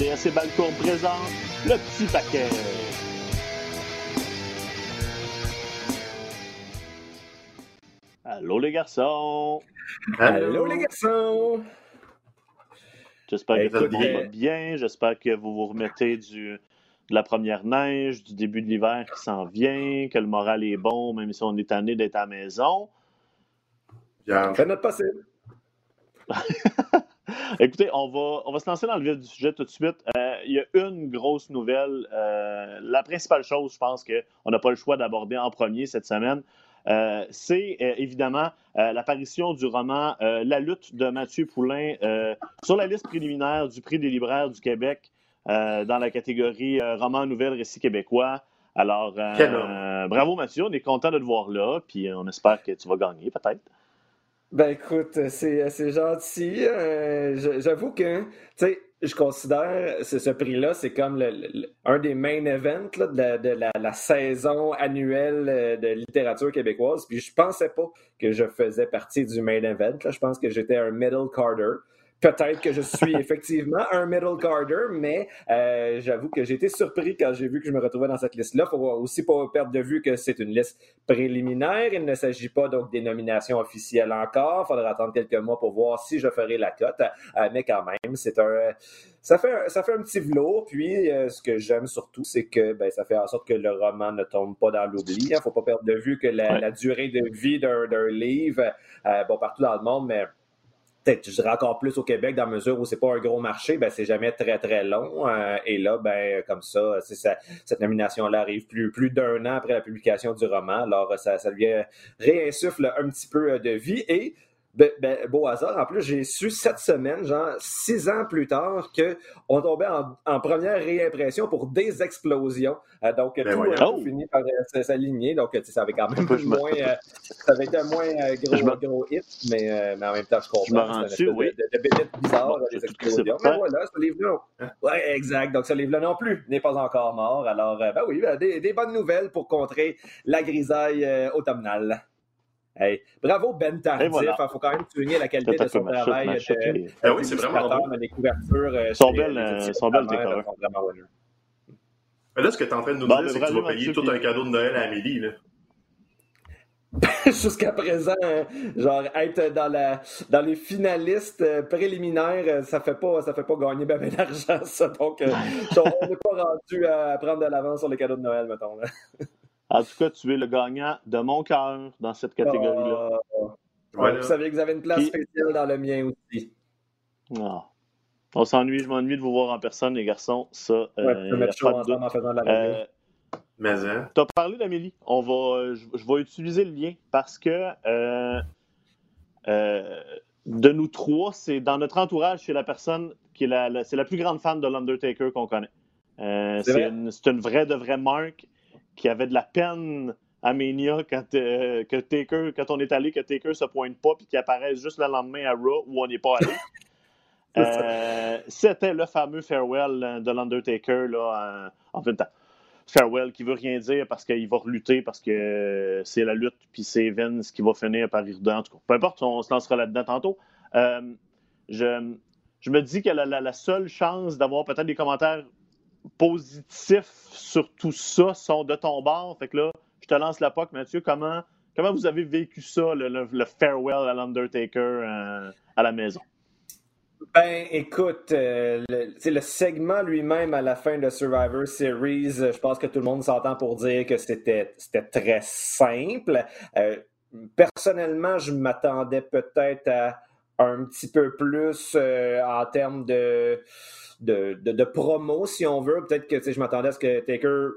RDS et Balcourt présente le petit paquet. Allô les garçons. Allô les garçons. J'espère que vous allez bien. J'espère que vous vous remettez du, de la première neige, du début de l'hiver qui s'en vient, que le moral est bon, même si on est tanné d'être à la maison. Bien. Fait notre possible. Écoutez, on va, on va se lancer dans le vif du sujet tout de suite. Euh, il y a une grosse nouvelle. Euh, la principale chose, je pense qu'on n'a pas le choix d'aborder en premier cette semaine, euh, c'est évidemment l'apparition du roman La lutte de Mathieu Poulain sur la liste préliminaire du prix des libraires du Québec dans la catégorie roman nouvelle récit québécois. Alors, bravo Mathieu, on est content de te voir là, puis on espère que tu vas gagner peut-être. Ben écoute, c'est gentil. Euh, j'avoue que, tu sais, je considère ce, prix-là, c'est comme le, un des main events de, la, de la, saison annuelle euh, de littérature québécoise. Puis je pensais pas que je faisais partie du main event. Là. Je pense que j'étais un middle carder. Peut-être que je suis effectivement un middle carder, mais euh, j'avoue que j'ai été surpris quand j'ai vu que je me retrouvais dans cette liste-là. Il faut aussi pas perdre de vue que c'est une liste préliminaire. Il ne s'agit pas donc des nominations officielles encore. Il faudra attendre quelques mois pour voir si je ferai la cote. Euh, mais quand même, c'est un ça fait, un, ça fait un petit velours. Puis, euh, ce que j'aime surtout, c'est que ben, ça fait en sorte que le roman ne tombe pas dans l'oubli. Il ne faut pas perdre de vue que la, durée de vie d'un livre, bon, partout dans le monde, mais peut-être, je dirais encore plus au Québec, dans la mesure où c'est pas un gros marché, ben c'est jamais très, très long. Euh, et là, ben comme ça, ça cette nomination-là arrive plus, plus d'un an après la publication du roman. Alors, ça, ça lui réinsuffle un petit peu de vie. Et ben, ben, beau hasard. En plus, j'ai su cette semaine, genre six ans plus tard, qu'on tombait en, première réimpression pour des explosions. Euh, donc, ben tout a fini par euh, s'aligner. Donc, ça avait quand même moins, euh, ça avait été un moins gros, gros hit, mais, mais, en même temps, je comprends. Je oui. De, de, de bizarre, des explosions. Mais voilà, ce livre-là. Ouais, exact. Donc, ce livre-là non plus n'est pas encore mort. Alors, ben oui, ben, des, des, bonnes nouvelles pour contrer la grisaille automnale. Hey, bravo Ben Tardif. Il voilà. faut quand même souligner la qualité de son travail. De, ah oui, c'est vraiment bon. Les couvertures. Euh, sont belles, euh, sont belles. Mais là, ce que tu es en train de nous dire, c'est que tu vas payer tout un cadeau de Noël à Amélie. Là. Jusqu'à présent, hein, genre être dans la dans les finalistes euh, préliminaires, ça fait pas ça fait pas gagner ben, ben d'argent ça. Donc on n'est pas rendu à prendre de l'avance sur les cadeaux de Noël, mettons. Là. En tout cas, tu es le gagnant de mon cœur dans cette catégorie-là. Ah. Vous savez que vous avez une place spéciale dans le mien aussi. Ah. On s'ennuie, je m'ennuie de vous voir en personne, les garçons. Ça, ouais, euh, mettre chaud en faisant de la euh, Mais hein? Tu as parlé d'Amélie. On va, je, vais utiliser le lien parce que euh, euh, de nous trois, c'est dans notre entourage, c'est la personne qui est la, c'est la plus grande fan de l'Undertaker qu'on connaît. c'est une, une, vraie de vraie marque qui avait de la peine à Mania quand, euh, que Taker, quand on est allé, que Taker se pointe pas puis qu'il apparaisse juste le lendemain à Raw où on n'est pas allé. Euh, c'était le fameux farewell de l'Undertaker là, en, fait Farewell qui veut rien dire parce qu'il va relutter parce que c'est la lutte puis c'est Vince qui va finir par y redonner. En tout cas, peu importe, on se lancera là-dedans tantôt. Euh, je, je, me dis que la, la seule chance d'avoir peut-être des commentaires positifs sur tout ça sont de ton bord. Fait là, je te lance la POC, Mathieu. Comment, comment vous avez vécu ça, le, farewell à l'Undertaker euh, à la maison? Ben, écoute, euh, le, segment lui-même à la fin de Survivor Series, je pense que tout le monde s'entend pour dire que c'était très simple. Euh, personnellement, je m'attendais peut-être à un petit peu plus en termes de de, de, promo, si on veut. Peut-être que je m'attendais à ce que Taker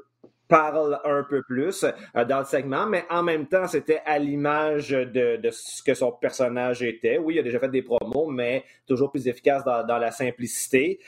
parle un peu plus euh, dans le segment, mais en même temps, c'était à l'image de, ce que son personnage était. Oui, il a déjà fait des promos, mais toujours plus efficace dans, dans la simplicité.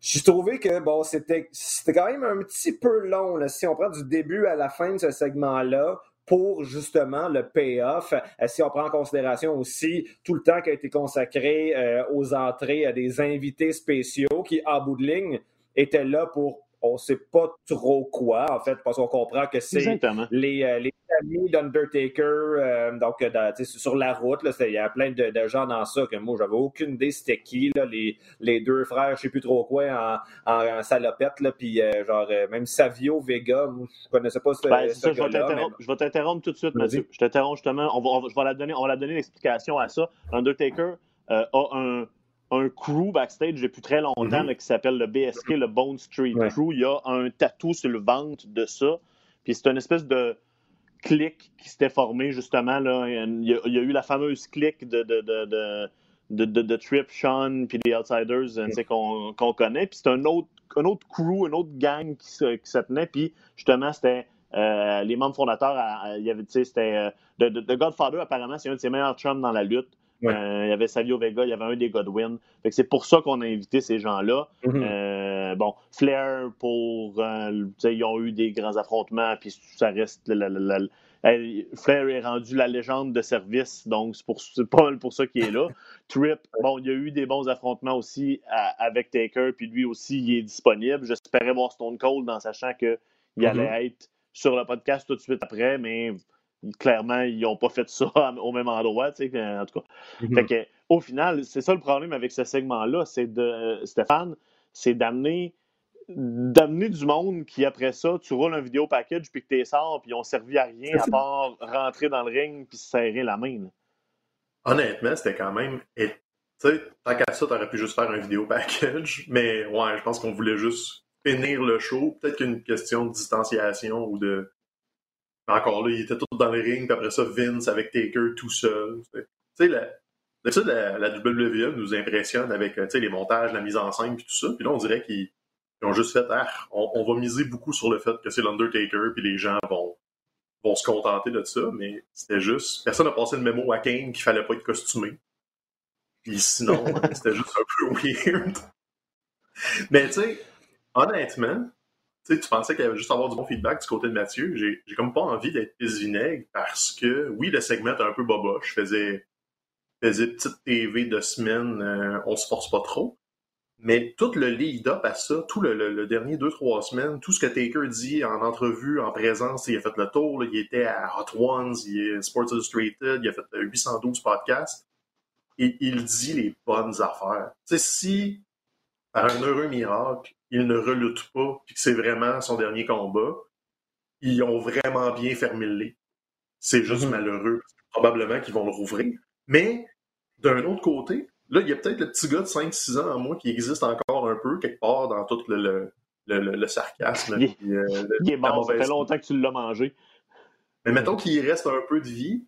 J'ai trouvé que bon, c'était quand même un petit peu long. Si on prend du début à la fin de ce segment-là, pour justement le payoff. Euh, si on prend en considération aussi tout le temps qui a été consacré euh, aux entrées à des invités spéciaux qui, en bout de ligne, étaient là pour on sait pas trop quoi, en fait, parce qu'on comprend que c'est les, euh, les, amis d'Undertaker, euh, donc sur la route, il y a plein de, gens dans ça que moi, j'avais aucune idée c'était qui, là, les, les deux frères, je sais plus trop quoi, en, en, salopette, là, puis genre, même Savio Vega, moi, je connaissais pas ce, ben, ça, Je vais t'interrompre tout de suite, Mathieu. Je t'interromps justement, on va, je vais la donner, on va la donner l'explication à ça. Undertaker a un un crew backstage depuis très longtemps mhm. qui s'appelle le BSK, le Bone Street Crew. Il y a un tatou sur le ventre de ça. Puis c'est une espèce de clique qui s'était formé justement. Là. Il, y a, eu la fameuse clique de, de, de, Trip, Sean, puis les Outsiders qu'on connaît. Puis c'est un autre, un autre crew, un autre gang qui se, qui tenait. Puis justement, c'était euh, les membres fondateurs. il y avait, c'était de, euh, Godfather, apparemment, c'est un de ses meilleurs chums dans la lutte. Euh, il y avait Savio Vega, il y avait un des Godwin. c'est pour ça qu'on a invité ces gens-là. Mm-hmm. Euh, bon, Flair, pour. Euh, ils ont eu des grands affrontements, puis ça reste. Flair est rendu la légende de service, donc c'est, pas pour ça qu'il est là. Trip, bon, il y a eu des bons affrontements aussi avec Taker, puis lui aussi, il est disponible. J'espérais voir Stone Cold en sachant qu'il mm-hmm. allait être sur le podcast tout de suite après, mais clairement, ils n'ont pas fait ça au même endroit, tu sais, en tout cas. Mhm. au final, c'est ça le problème avec ce segment-là, c'est de euh, Stéphane, c'est d'amener d'amener du monde qui, après ça, tu roules un vidéo package puis que tu sors puis ils ont servi à rien à part rentrer dans le ring puis se serrer la main. Honnêtement, c'était quand même. Tu sais, tant qu'à ça, t'aurais pu juste faire un vidéo package, mais ouais, je pense qu'on voulait juste finir le show. Peut-être qu'une question de distanciation ou de encore là, il était tout dans le ring, puis après ça, Vince avec Taker tout seul. Tu sais, la, la, la, WWE nous impressionne avec les montages, la mise en scène, puis tout ça. Puis là, on dirait qu'ils ont juste fait, ah, on, va miser beaucoup sur le fait que c'est l'Undertaker, puis les gens vont, vont se contenter de ça, mais c'était juste, personne n'a passé le mémo à Kane qu'il fallait pas être costumé. Puis sinon, c'était juste un peu weird. Mais tu sais, honnêtement, tu pensais qu'il y avait juste avoir du bon feedback du côté de Mathieu. J'ai, comme pas envie d'être pisse vinaigre parce que, oui, le segment est un peu boba. Je faisais, faisais petite TV de semaine, euh, on se force pas trop. Mais tout le lead-up à ça, tout le, dernier deux, trois semaines, tout ce que Taker dit en entrevue, en présence, il a fait le tour, il était à Hot Ones, il est Sports Illustrated, il a fait 812 podcasts, et il dit les bonnes affaires. Tu sais, si, par un heureux miracle, il ne relutte pas, puis que c'est vraiment son dernier combat, ils ont vraiment bien fermé le lit. C'est juste mhm. malheureux, probablement qu'ils vont le rouvrir. Mais, d'un autre côté, là, il y a peut-être le petit gars de 5-6 ans en moi qui existe encore un peu, quelque part, dans tout le, le, sarcasme. Il, euh, est mort, ça fait longtemps que tu l'as mangé. Mais mettons qu'il reste un peu de vie.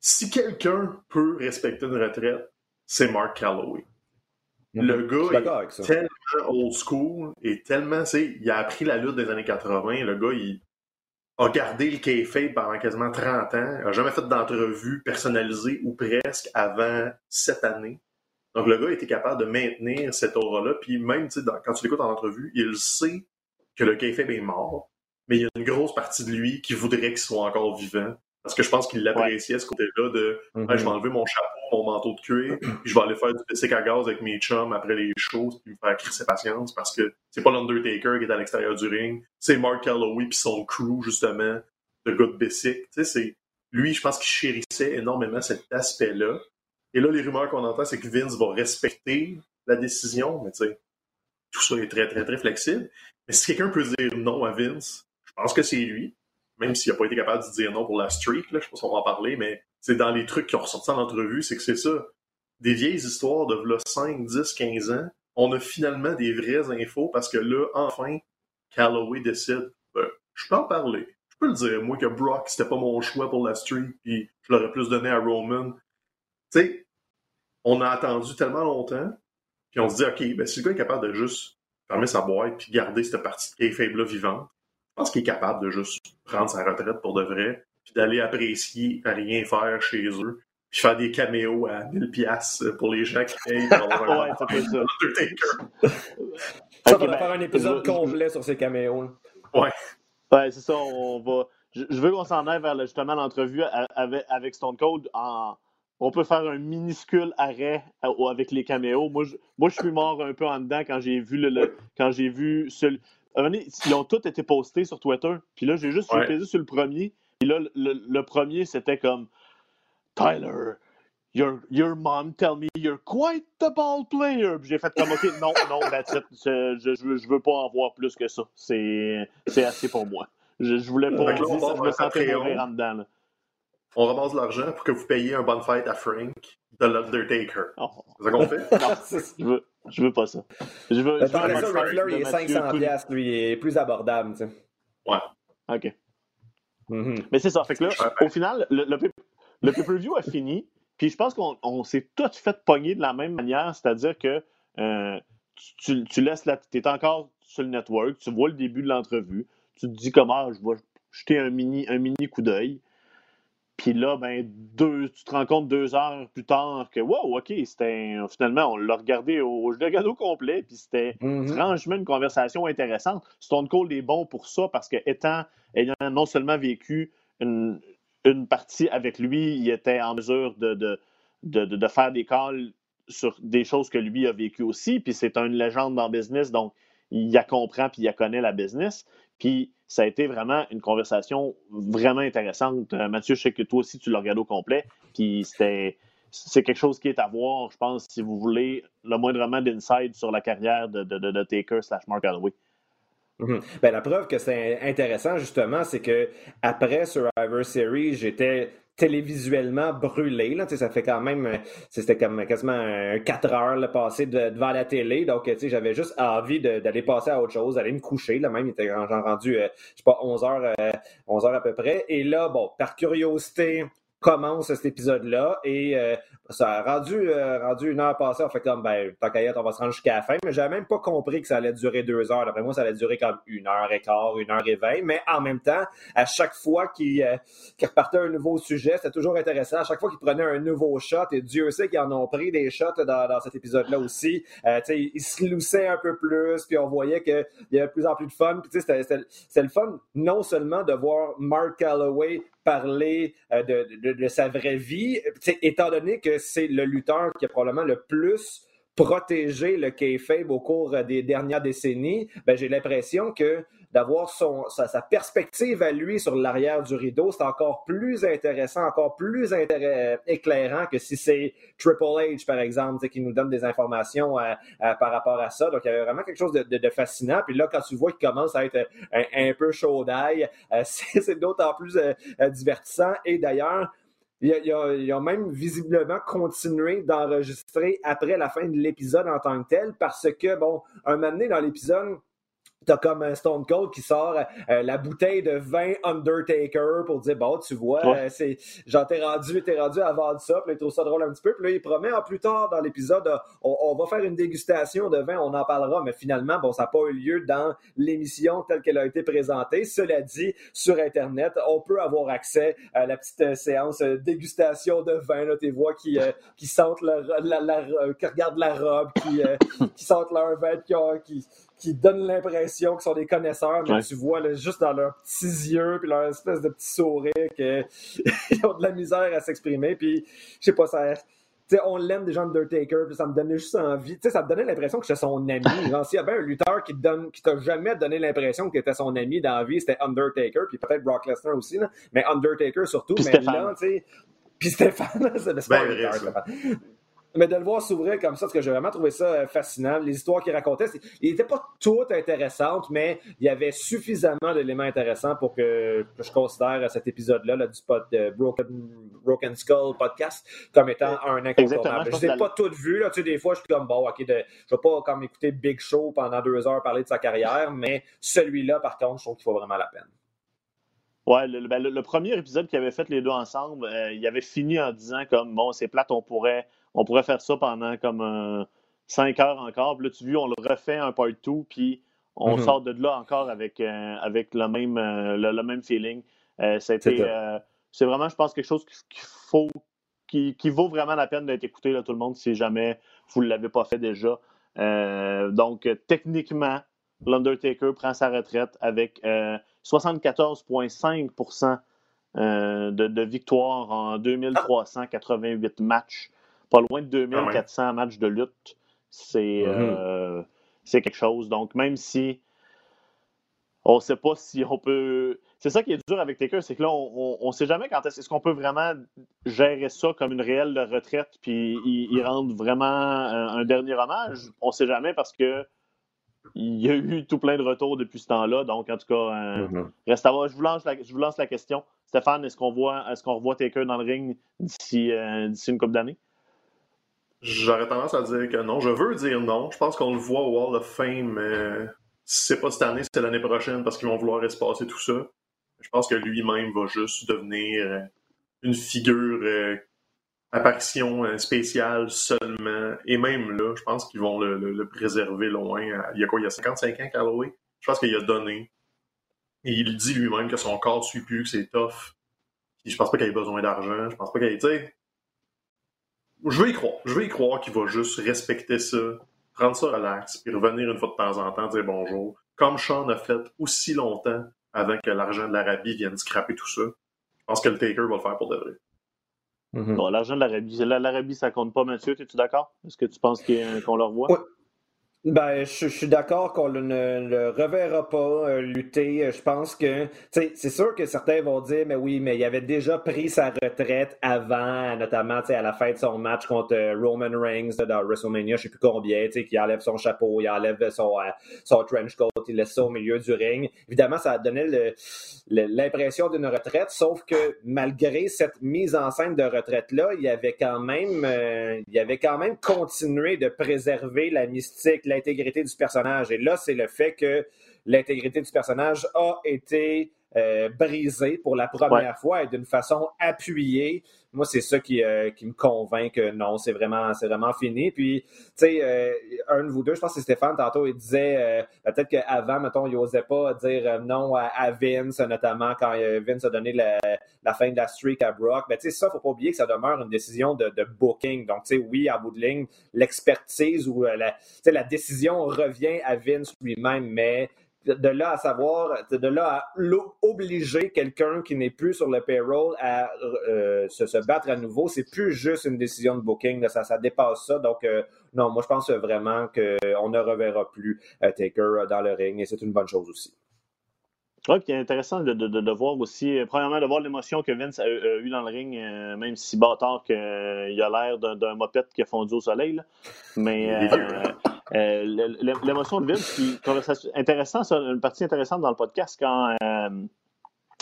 Si quelqu'un peut respecter une retraite, c'est Mark Calloway. Le gars est tellement old school et tellement, tu il a appris la lutte des années 80. Le gars, il a gardé le kayfabe pendant quasiment 30 ans. Il n'a jamais fait d'entrevue personnalisée ou presque avant cette année. Donc, le gars était capable de maintenir cette aura-là. Puis même, tu sais, quand tu l'écoutes en entrevue, il sait que le kayfabe est mort, mais il y a une grosse partie de lui qui voudrait qu'il soit encore vivant. Parce que je pense qu'il l'appréciait, ce côté-là de je vais mhm. enlever mon chapeau, mon manteau de cuir, puis je vais aller faire du bicycle à gaz avec mes chums après les shows, puis me faire crisser patience, parce que c'est pas l'Undertaker qui est à l'extérieur du ring, c'est Mark Calloway puis son crew, justement, de gars de bicycle. Tu sais, c'est... Lui, je pense qu'il chérissait énormément cet aspect-là. Et là, les rumeurs qu'on entend, c'est que Vince va respecter la décision, mais tu sais, tout ça est très, très, très flexible. Mais si quelqu'un peut dire non à Vince, je pense que c'est lui même s'il n'a pas été capable de dire non pour la streak, là, je sais pas si on va en parler, mais c'est dans les trucs qui ont ressorti en entrevue, c'est que c'est ça. Des vieilles histoires de 5, 10, 15 ans, on a finalement des vraies infos parce que là, enfin, Calloway décide, ben, je peux en parler. Je peux le dire, moi, que Brock, c'était pas mon choix pour la streak, puis je l'aurais plus donné à Roman. Tu sais, on a attendu tellement longtemps, puis on se dit, OK, ben, si le gars est capable de juste fermer sa boîte puis garder cette partie de kayfabe-là vivante, je pense qu'il est capable de juste prendre sa retraite pour de vrai, puis d'aller apprécier à rien faire chez eux, puis faire des caméos à 1000 pièces pour les gens qui payent pour ouais, ça fait ça. Ça, va ben, faire un épisode complet sur ces caméos. Ouais. Ouais, c'est ça, on va... Je veux qu'on s'en aille vers justement l'entrevue avec, Stone Cold en on peut faire un minuscule arrêt avec les caméos. Moi, je, moi, je suis mort un peu en dedans quand j'ai vu le, quand j'ai vu ils ont tous été postés sur Twitter. Puis là, j'ai juste ouais. sur le premier. Puis là, le, premier, c'était comme Tyler, your, your mom tell me you're quite the ball player. Puis j'ai fait comme, OK, non, non, that's it. Je, je, je, veux pas en voir plus que ça. C'est assez pour moi. Je, je voulais pas. dire, ça, je me sentais mourir en dedans. Là. On ramasse l'argent pour que vous payiez un bonne fête à Frank de l'Undertaker. Oh. C'est ça qu'on fait? non, je veux, je veux pas ça. Je veux, je veux ça, Flair, il est 500$, pièces, lui, il est plus abordable, tu sais. Ouais. OK. Mm -hmm. Mais c'est ça. Fait que là, au final, le, le, le pay-per-view a fini, puis je pense qu'on s'est tous fait pogner de la même manière, c'est-à-dire que euh, tu, tu, laisses la. Tu es encore sur le network, tu vois le début de l'entrevue, tu te dis comment je vais jeter un mini, un mini coup d'œil. Puis là, ben, deux, tu te rends compte deux heures plus tard que, wow, OK, c'était. Finalement, on l'a regardé au, je l'ai au complet, puis c'était mm-hmm. franchement une conversation intéressante. Stone Cold est bon pour ça parce que, étant, ayant non seulement vécu une, une partie avec lui, il était en mesure de, de, de, de faire des calls sur des choses que lui a vécues aussi. Puis c'est une légende dans le business, donc il la comprend puis il la connaît la business. Puis ça a été vraiment une conversation vraiment intéressante. Euh, Mathieu, je sais que toi aussi, tu l'as regardé au complet. Puis c'était. C'est quelque chose qui est à voir, je pense, si vous voulez le moindrement d'inside sur la carrière de, de, de, Taker slash Mark Holloway. Mhm. Ben, la preuve que c'est intéressant, justement, c'est que après Survivor Series, j'étais télévisuellement brûlé. Là, ça fait quand même, euh, c'était comme quasiment 4 heures là, passé devant la télé. Donc, j'avais juste envie d'aller passer à autre chose, d'aller me coucher. Là, même, il était rendu, euh, je sais pas, 11 heures, 11 euh, heures à peu près. Et là, bon, par curiosité, commence cet épisode-là et euh, ça a rendu, euh, rendu une heure passée. On fait comme, ben, tant qu'à on va se rendre jusqu'à la fin. Mais j'avais même pas compris que ça allait durer deux heures. D'après moi, ça allait durer comme une heure et quart, une heure et vingt. Mais en même temps, à chaque fois qu'il euh, repartait un nouveau sujet, c'était toujours intéressant. À chaque fois qu'il prenait un nouveau shot, et Dieu sait qu'ils en ont pris des shots dans, dans cet épisode-là aussi, euh, ils se loussaient un peu plus, puis on voyait qu'il y avait de plus en plus de fun. Puis c'était le fun non seulement de voir Mark Calloway parler euh, de, sa vraie vie, étant donné que c'est le lutteur qui a probablement le plus protégé le kayfabe au cours des dernières décennies, ben, j'ai l'impression que d'avoir son, sa, perspective à lui sur l'arrière du rideau, c'est encore plus intéressant, encore plus éclairant que si c'est Triple H, par exemple, qui nous donne des informations euh, euh, par rapport à ça. Donc, il y avait vraiment quelque chose de, fascinant. Puis là, quand tu vois qu'il commence à être un, peu chaud d'ail, euh, c'est d'autant plus divertissant. Et d'ailleurs, ils ont même visiblement continué d'enregistrer après la fin de l'épisode en tant que tel parce que, bon, un moment donné dans l'épisode, T'as comme un Stone Cold qui sort euh, la bouteille de vin Undertaker pour dire bon tu vois euh, c'est genre t'es rendu t'es rendu à vendre ça puis il trouve ça drôle un petit peu puis là il promet en plus tard dans l'épisode euh, on, va faire une dégustation de vin on en parlera mais finalement bon ça n'a pas eu lieu dans l'émission telle qu'elle a été présentée. Cela dit sur internet on peut avoir accès à la petite séance dégustation de vin là tes voix qui qui sentent la, qui regardent la robe qui qui sentent leur vin qui, qui qui donnent l'impression qu'ils sont des connaisseurs, mais tu vois là, juste dans leurs petits yeux puis leur espèce de petit sourire qu'ils ont de la misère à s'exprimer. Puis, je sais pas, ça. sais, on l'aime déjà Undertaker, puis ça me donnait juste envie. sais, ça me donnait l'impression que j'étais son ami. Genre, s'il y avait un lutteur qui donne, qui t'a jamais donné l'impression que t'étais son ami dans la vie, c'était Undertaker, puis peut-être Brock Lesnar aussi, là, mais Undertaker surtout. mais là, tu sais, puis Stéphane, c'est pas ben, mais de le voir s'ouvrir comme ça, parce que j'ai vraiment trouvé ça euh, fascinant. Les histoires qu'il racontait, il n'étaient pas toutes intéressantes, mais il y avait suffisamment d'éléments intéressants pour que, je considère cet épisode-là là, du pod, de Broken, Broken Skull podcast comme étant un incontournable. Je ne les ai pas toutes vues. Là. Tu sais, des fois, je suis comme, bon, OK, de, je ne vais pas comme écouter Big Show pendant deux heures parler de sa carrière, mais celui-là, par contre, je trouve qu'il faut vraiment la peine. Ouais, le, ben, le, premier épisode qu'ils avaient fait les deux ensemble, euh, il avait fini en disant comme bon, c'est plate, on pourrait on pourrait faire ça pendant comme euh, cinq heures encore. Puis là, tu vois, on le refait un part 2, puis on mhm. sort de là encore avec, euh, avec le, même, euh, le, même feeling. c'est vraiment, je pense, quelque chose qu'il faut, qui, qui, vaut vraiment la peine d'être écouté, là, tout le monde, si jamais vous ne l'avez pas fait déjà. donc, techniquement, l'Undertaker prend sa retraite avec 74,5 de, de victoires en 2388 matchs pas loin de 2400 ah matchs de lutte. C'est mm-hmm. euh, c'est quelque chose. Donc, même si on ne sait pas si on peut. C'est ça qui est dur avec Taker, c'est que là, on ne sait jamais quand est-ce qu'on peut vraiment gérer ça comme une réelle retraite, puis y, rendre vraiment un, dernier hommage. On ne sait jamais parce que il y a eu tout plein de retours depuis ce temps-là. Donc, en tout cas, euh, mm-hmm. reste à voir. Je vous, lance la, je vous lance la question. Stéphane, est-ce qu'on voit est-ce qu'on revoit Taker dans le ring d'ici euh, une couple d'années? J'aurais tendance à dire que non. Je veux dire non. Je pense qu'on le voit au Wall of Fame. si c'est pas cette année, c'est l'année prochaine parce qu'ils vont vouloir espacer tout ça. Je pense que lui-même va juste devenir euh, une figure euh, apparition euh, spéciale seulement. Et même là, je pense qu'ils vont le, préserver loin. Il y a quoi, il y a 55 ans, Calloway? Je pense qu'il a donné. Et il dit lui-même que son corps ne suit plus, que c'est tough. Puis je pense pas qu'il ait besoin d'argent. Je pense pas qu'il ait, je veux y croire. Je veux y croire qu'il va juste respecter ça, prendre ça relax, puis revenir une fois de temps en temps, dire bonjour. Comme Sean a fait aussi longtemps avant que l'argent de l'Arabie vienne scraper tout ça. Je pense que le Taker va le faire pour de vrai. Mm-hmm. l'argent de l'Arabie, l'Arabie, ça compte pas, Mathieu, es-tu d'accord? Est-ce que tu penses qu'on le revoit? Ben, je, suis d'accord qu'on ne le reverra pas euh, lutter. Je pense que, c'est sûr que certains vont dire, mais oui, mais il avait déjà pris sa retraite avant, notamment, à la fin de son match contre euh, Roman Reigns dans WrestleMania, je sais plus combien, tu qui enlève son chapeau, il enlève son, euh, son trench coat, il laisse ça au milieu du ring. Évidemment, ça a donné l'impression d'une retraite, sauf que malgré cette mise en scène de retraite-là, il avait quand même, il avait quand même continué de préserver la mystique, l'intégrité du personnage. Et là, c'est le fait que l'intégrité du personnage a été euh, brisée pour la première fois et d'une façon appuyée. Moi, c'est ça qui, euh, qui, me convainc que non, c'est vraiment, c'est vraiment fini. Puis, tu sais, euh, un de vous deux, je pense que c'est Stéphane, tantôt, il disait peut-être qu'avant, mettons, il n'osait pas dire non à, Vince, notamment quand Vince a donné la, la, fin de la streak à Brock. Mais tu sais, ça, faut pas oublier que ça demeure une décision de, de booking. Donc, tu sais, oui, à bout de ligne, l'expertise ou la, la décision revient à Vince lui-même, mais de là à savoir, de là à obliger quelqu'un qui n'est plus sur le payroll à euh, se, battre à nouveau, c'est plus juste une décision de booking, ça, ça dépasse ça. Donc, euh, non, moi je pense vraiment qu'on ne reverra plus euh, Taker dans le ring et c'est une bonne chose aussi. Oui, puis intéressant de, de, de, voir aussi, premièrement, de voir l'émotion que Vince a, eu dans le ring, même si bâtard qu'il a l'air d'un mopette qui a fondu au soleil. Mais euh, l'émotion de Vince, puis intéressant, ça, une partie intéressante dans le podcast quand euh,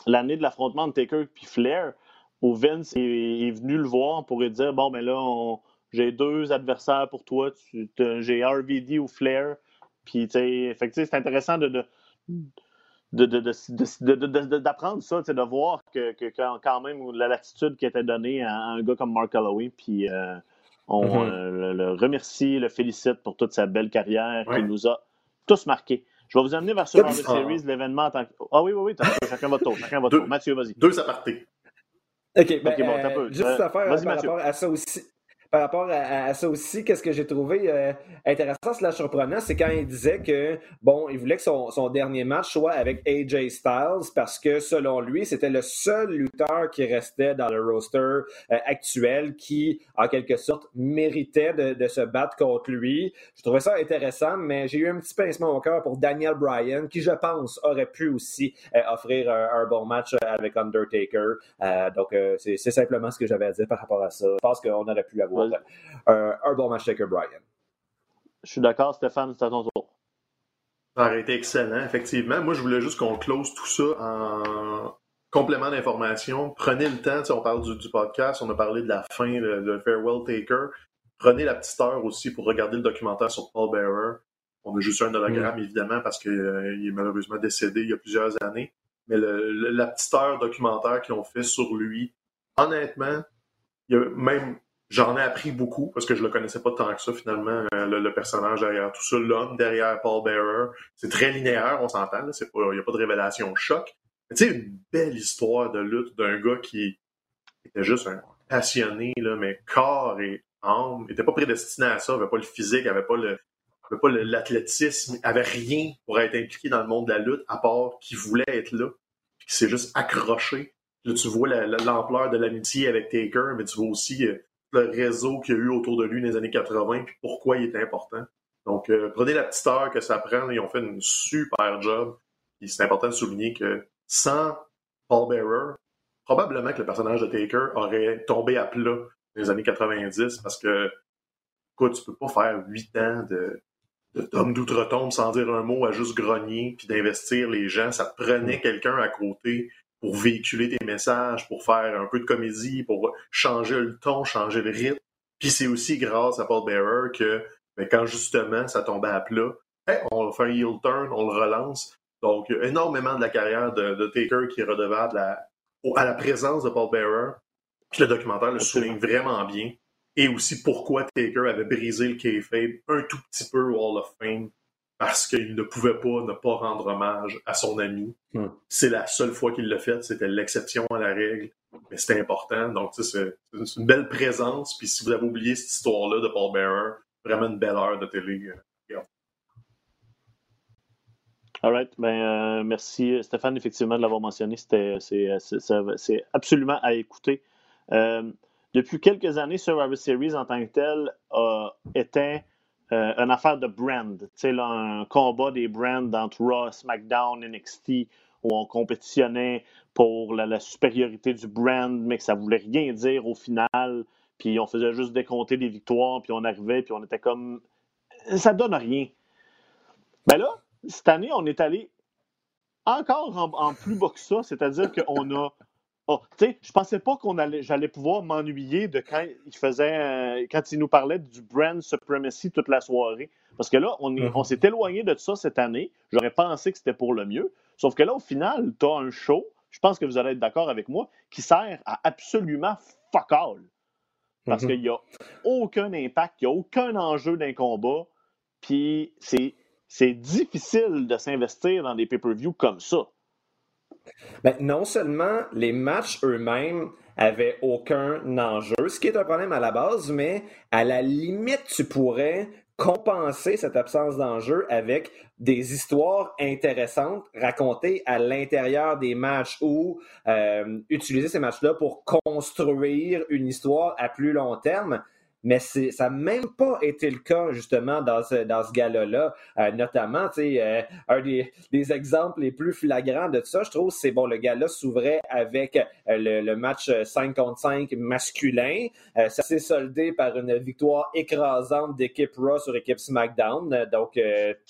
l'année de l'affrontement de Taker puis Flair, où Vince est, venu le voir pour lui dire bon ben là j'ai deux adversaires pour toi, j'ai RVD ou Flair, puis tu sais, c'est intéressant de, d'apprendre ça, de voir que, quand même la latitude qui était donnée à, un gars comme Mark Holloway, puis euh, on euh, le, remercie, le félicite pour toute sa belle carrière qui nous a tous marqués. Je vais vous amener vers Survivor Series, l'événement en tant que. Ah oui, oui, oui, chacun votre tour. Chacun votre tour. Mathieu, vas-y. Deux apartés. OK, ben, euh, juste à faire par rapport à ça aussi par rapport à, ça aussi, qu'est-ce que j'ai trouvé euh, intéressant slash surprenant, c'est quand il disait que, bon, il voulait que son, dernier match soit avec AJ Styles parce que, selon lui, c'était le seul lutteur qui restait dans le roster euh, actuel qui, en quelque sorte, méritait de, se battre contre lui. Je trouvais ça intéressant, mais j'ai eu un petit pincement au cœur pour Daniel Bryan, qui, je pense, aurait pu aussi euh, offrir un, bon match avec Undertaker. donc, c'est simplement ce que j'avais à dire par rapport à ça. Je pense qu'on aurait pu avoir un, bon match avec Brian. Je suis d'accord, Stéphane, c'est à ton tour. Ça aurait été excellent, effectivement. Moi, je voulais juste qu'on close tout ça en complément d'information. Prenez le temps, on parle du, podcast, on a parlé de la fin, de, Farewell Taker. Prenez la petite heure aussi pour regarder le documentaire sur Paul Bearer. On a juste un hologramme, mm. évidemment, parce qu'il euh, est malheureusement décédé il y a plusieurs années. Mais la petite heure documentaire qu'ils ont fait sur lui, honnêtement, il y a même J'en ai appris beaucoup parce que je le connaissais pas tant que ça finalement, euh, le, personnage derrière tout ça, l'homme derrière Paul Bearer. C'est très linéaire, on s'entend, il n'y a pas de révélation choc. Mais tu sais, une belle histoire de lutte d'un gars qui était juste un passionné, là, mais corps et âme, il n'était pas prédestiné à ça, il n'avait pas le physique, il n'avait pas le pas l'athlétisme, il n'avait rien pour être impliqué dans le monde de la lutte à part qu'il voulait être là, puis qu'il s'est juste accroché. Là, tu vois l'ampleur de l'amitié avec Taker, mais tu vois aussi euh, le réseau qu'il y a eu autour de lui dans les années 80 puis pourquoi il est important. Donc, euh, prenez la petite heure que ça prend. Ils ont fait une super job. c'est important de souligner que sans Paul Bearer, probablement que le personnage de Taker aurait tombé à plat dans les années 90 parce que, écoute, tu peux pas faire huit ans de, d'homme d'outre-tombe sans dire un mot à juste grogner puis d'investir les gens. Ça prenait mm. quelqu'un à côté pour véhiculer tes messages, pour faire un peu de comédie, pour changer le ton, changer le rythme. Puis c'est aussi grâce à Paul Bearer que ben, quand justement ça tombait à plat, on fait un heel turn, on le relance. Donc, énormément de la carrière de, Taker qui est redevable à, à la présence de Paul Bearer. Puis le documentaire le souligne vraiment bien. Et aussi pourquoi Taker avait brisé le kayfabe un tout petit peu au Hall of Fame parce qu'il ne pouvait pas ne pas rendre hommage à son ami. C'est la seule fois qu'il l'a fait, c'était l'exception à la règle, mais c'était important. Donc, c'est une belle présence. Puis si vous avez oublié cette histoire-là de Paul Bearer, vraiment une belle heure de télé. Euh, All right. Ben, euh, merci Stéphane, effectivement, de l'avoir mentionné. C'est absolument à écouter. Euh, depuis quelques années, Survivor Series en tant que tel était euh, une affaire de brand. Là, un combat des brands entre Raw, SmackDown, NXT, où on compétitionnait pour la, supériorité du brand, mais que ça voulait rien dire au final. Puis on faisait juste décompter des victoires, puis on arrivait, puis on était comme. Ça donne rien. Ben là, cette année, on est allé encore en, en plus bas que ça, c'est-à-dire qu'on a Oh, je pensais pas qu'on allait, j'allais pouvoir m'ennuyer de quand il faisait, euh, quand il nous parlait du brand supremacy toute la soirée. Parce que là, on, mm-hmm. on s'est éloigné de ça cette année. J'aurais pensé que c'était pour le mieux. Sauf que là, au final, tu as un show, je pense que vous allez être d'accord avec moi, qui sert à absolument fuck all. Parce mm-hmm. qu'il n'y a aucun impact, il n'y a aucun enjeu d'un combat. Puis c'est, c'est difficile de s'investir dans des pay-per-view comme ça. Ben, non seulement les matchs eux-mêmes avaient aucun enjeu, ce qui est un problème à la base, mais à la limite, tu pourrais compenser cette absence d'enjeu avec des histoires intéressantes racontées à l'intérieur des matchs ou euh, utiliser ces matchs-là pour construire une histoire à plus long terme mais ça n'a même pas été le cas, justement, dans ce, dans ce gala-là. Euh, notamment, euh, un des, des, exemples les plus flagrants de ça, je trouve, c'est, bon, le gala s'ouvrait avec euh, le, match 5 contre 5 masculin. ça s'est soldé par une victoire écrasante d'équipe Raw sur équipe SmackDown. donc,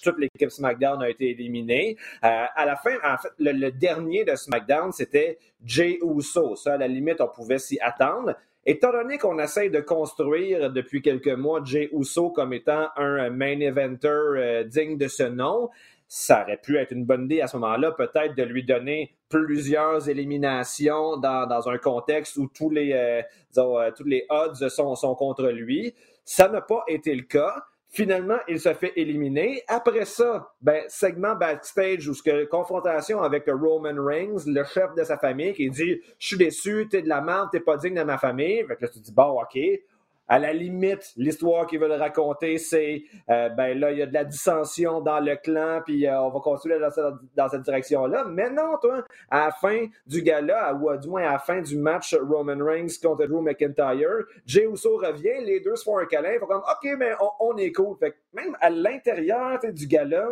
toute l'équipe SmackDown a été éliminée. à la fin, en fait, le, le dernier de SmackDown, c'était Jay Uso. Ça, à la limite, on pouvait s'y attendre. Étant donné qu'on essaye de construire depuis quelques mois Jay Uso comme étant un main eventer euh, digne de ce nom, ça aurait pu être une bonne idée à ce moment-là, peut-être de lui donner plusieurs éliminations dans, un contexte où tous les, euh, euh, odds sont contre lui. Ça n'a pas été le cas. Finalement, il se fait éliminer. Après ça, ben, segment backstage où ce confrontation avec Roman Reigns, le chef de sa famille, qui dit Je suis déçu, t'es de la merde, t'es pas digne de ma famille. Fait que là, tu dis Bon, OK. À la limite, l'histoire qu'ils veulent raconter, c'est euh, ben là, il y a de la dissension dans le clan, puis euh, on va continuer dans, cette, direction-là. Mais non, toi, à la fin du gala, ou du moins à la fin du match Roman Reigns contre Drew McIntyre, Jey Uso revient, les deux se font un câlin, ils font comme OK, mais on. Fait même à l'intérieur du gala,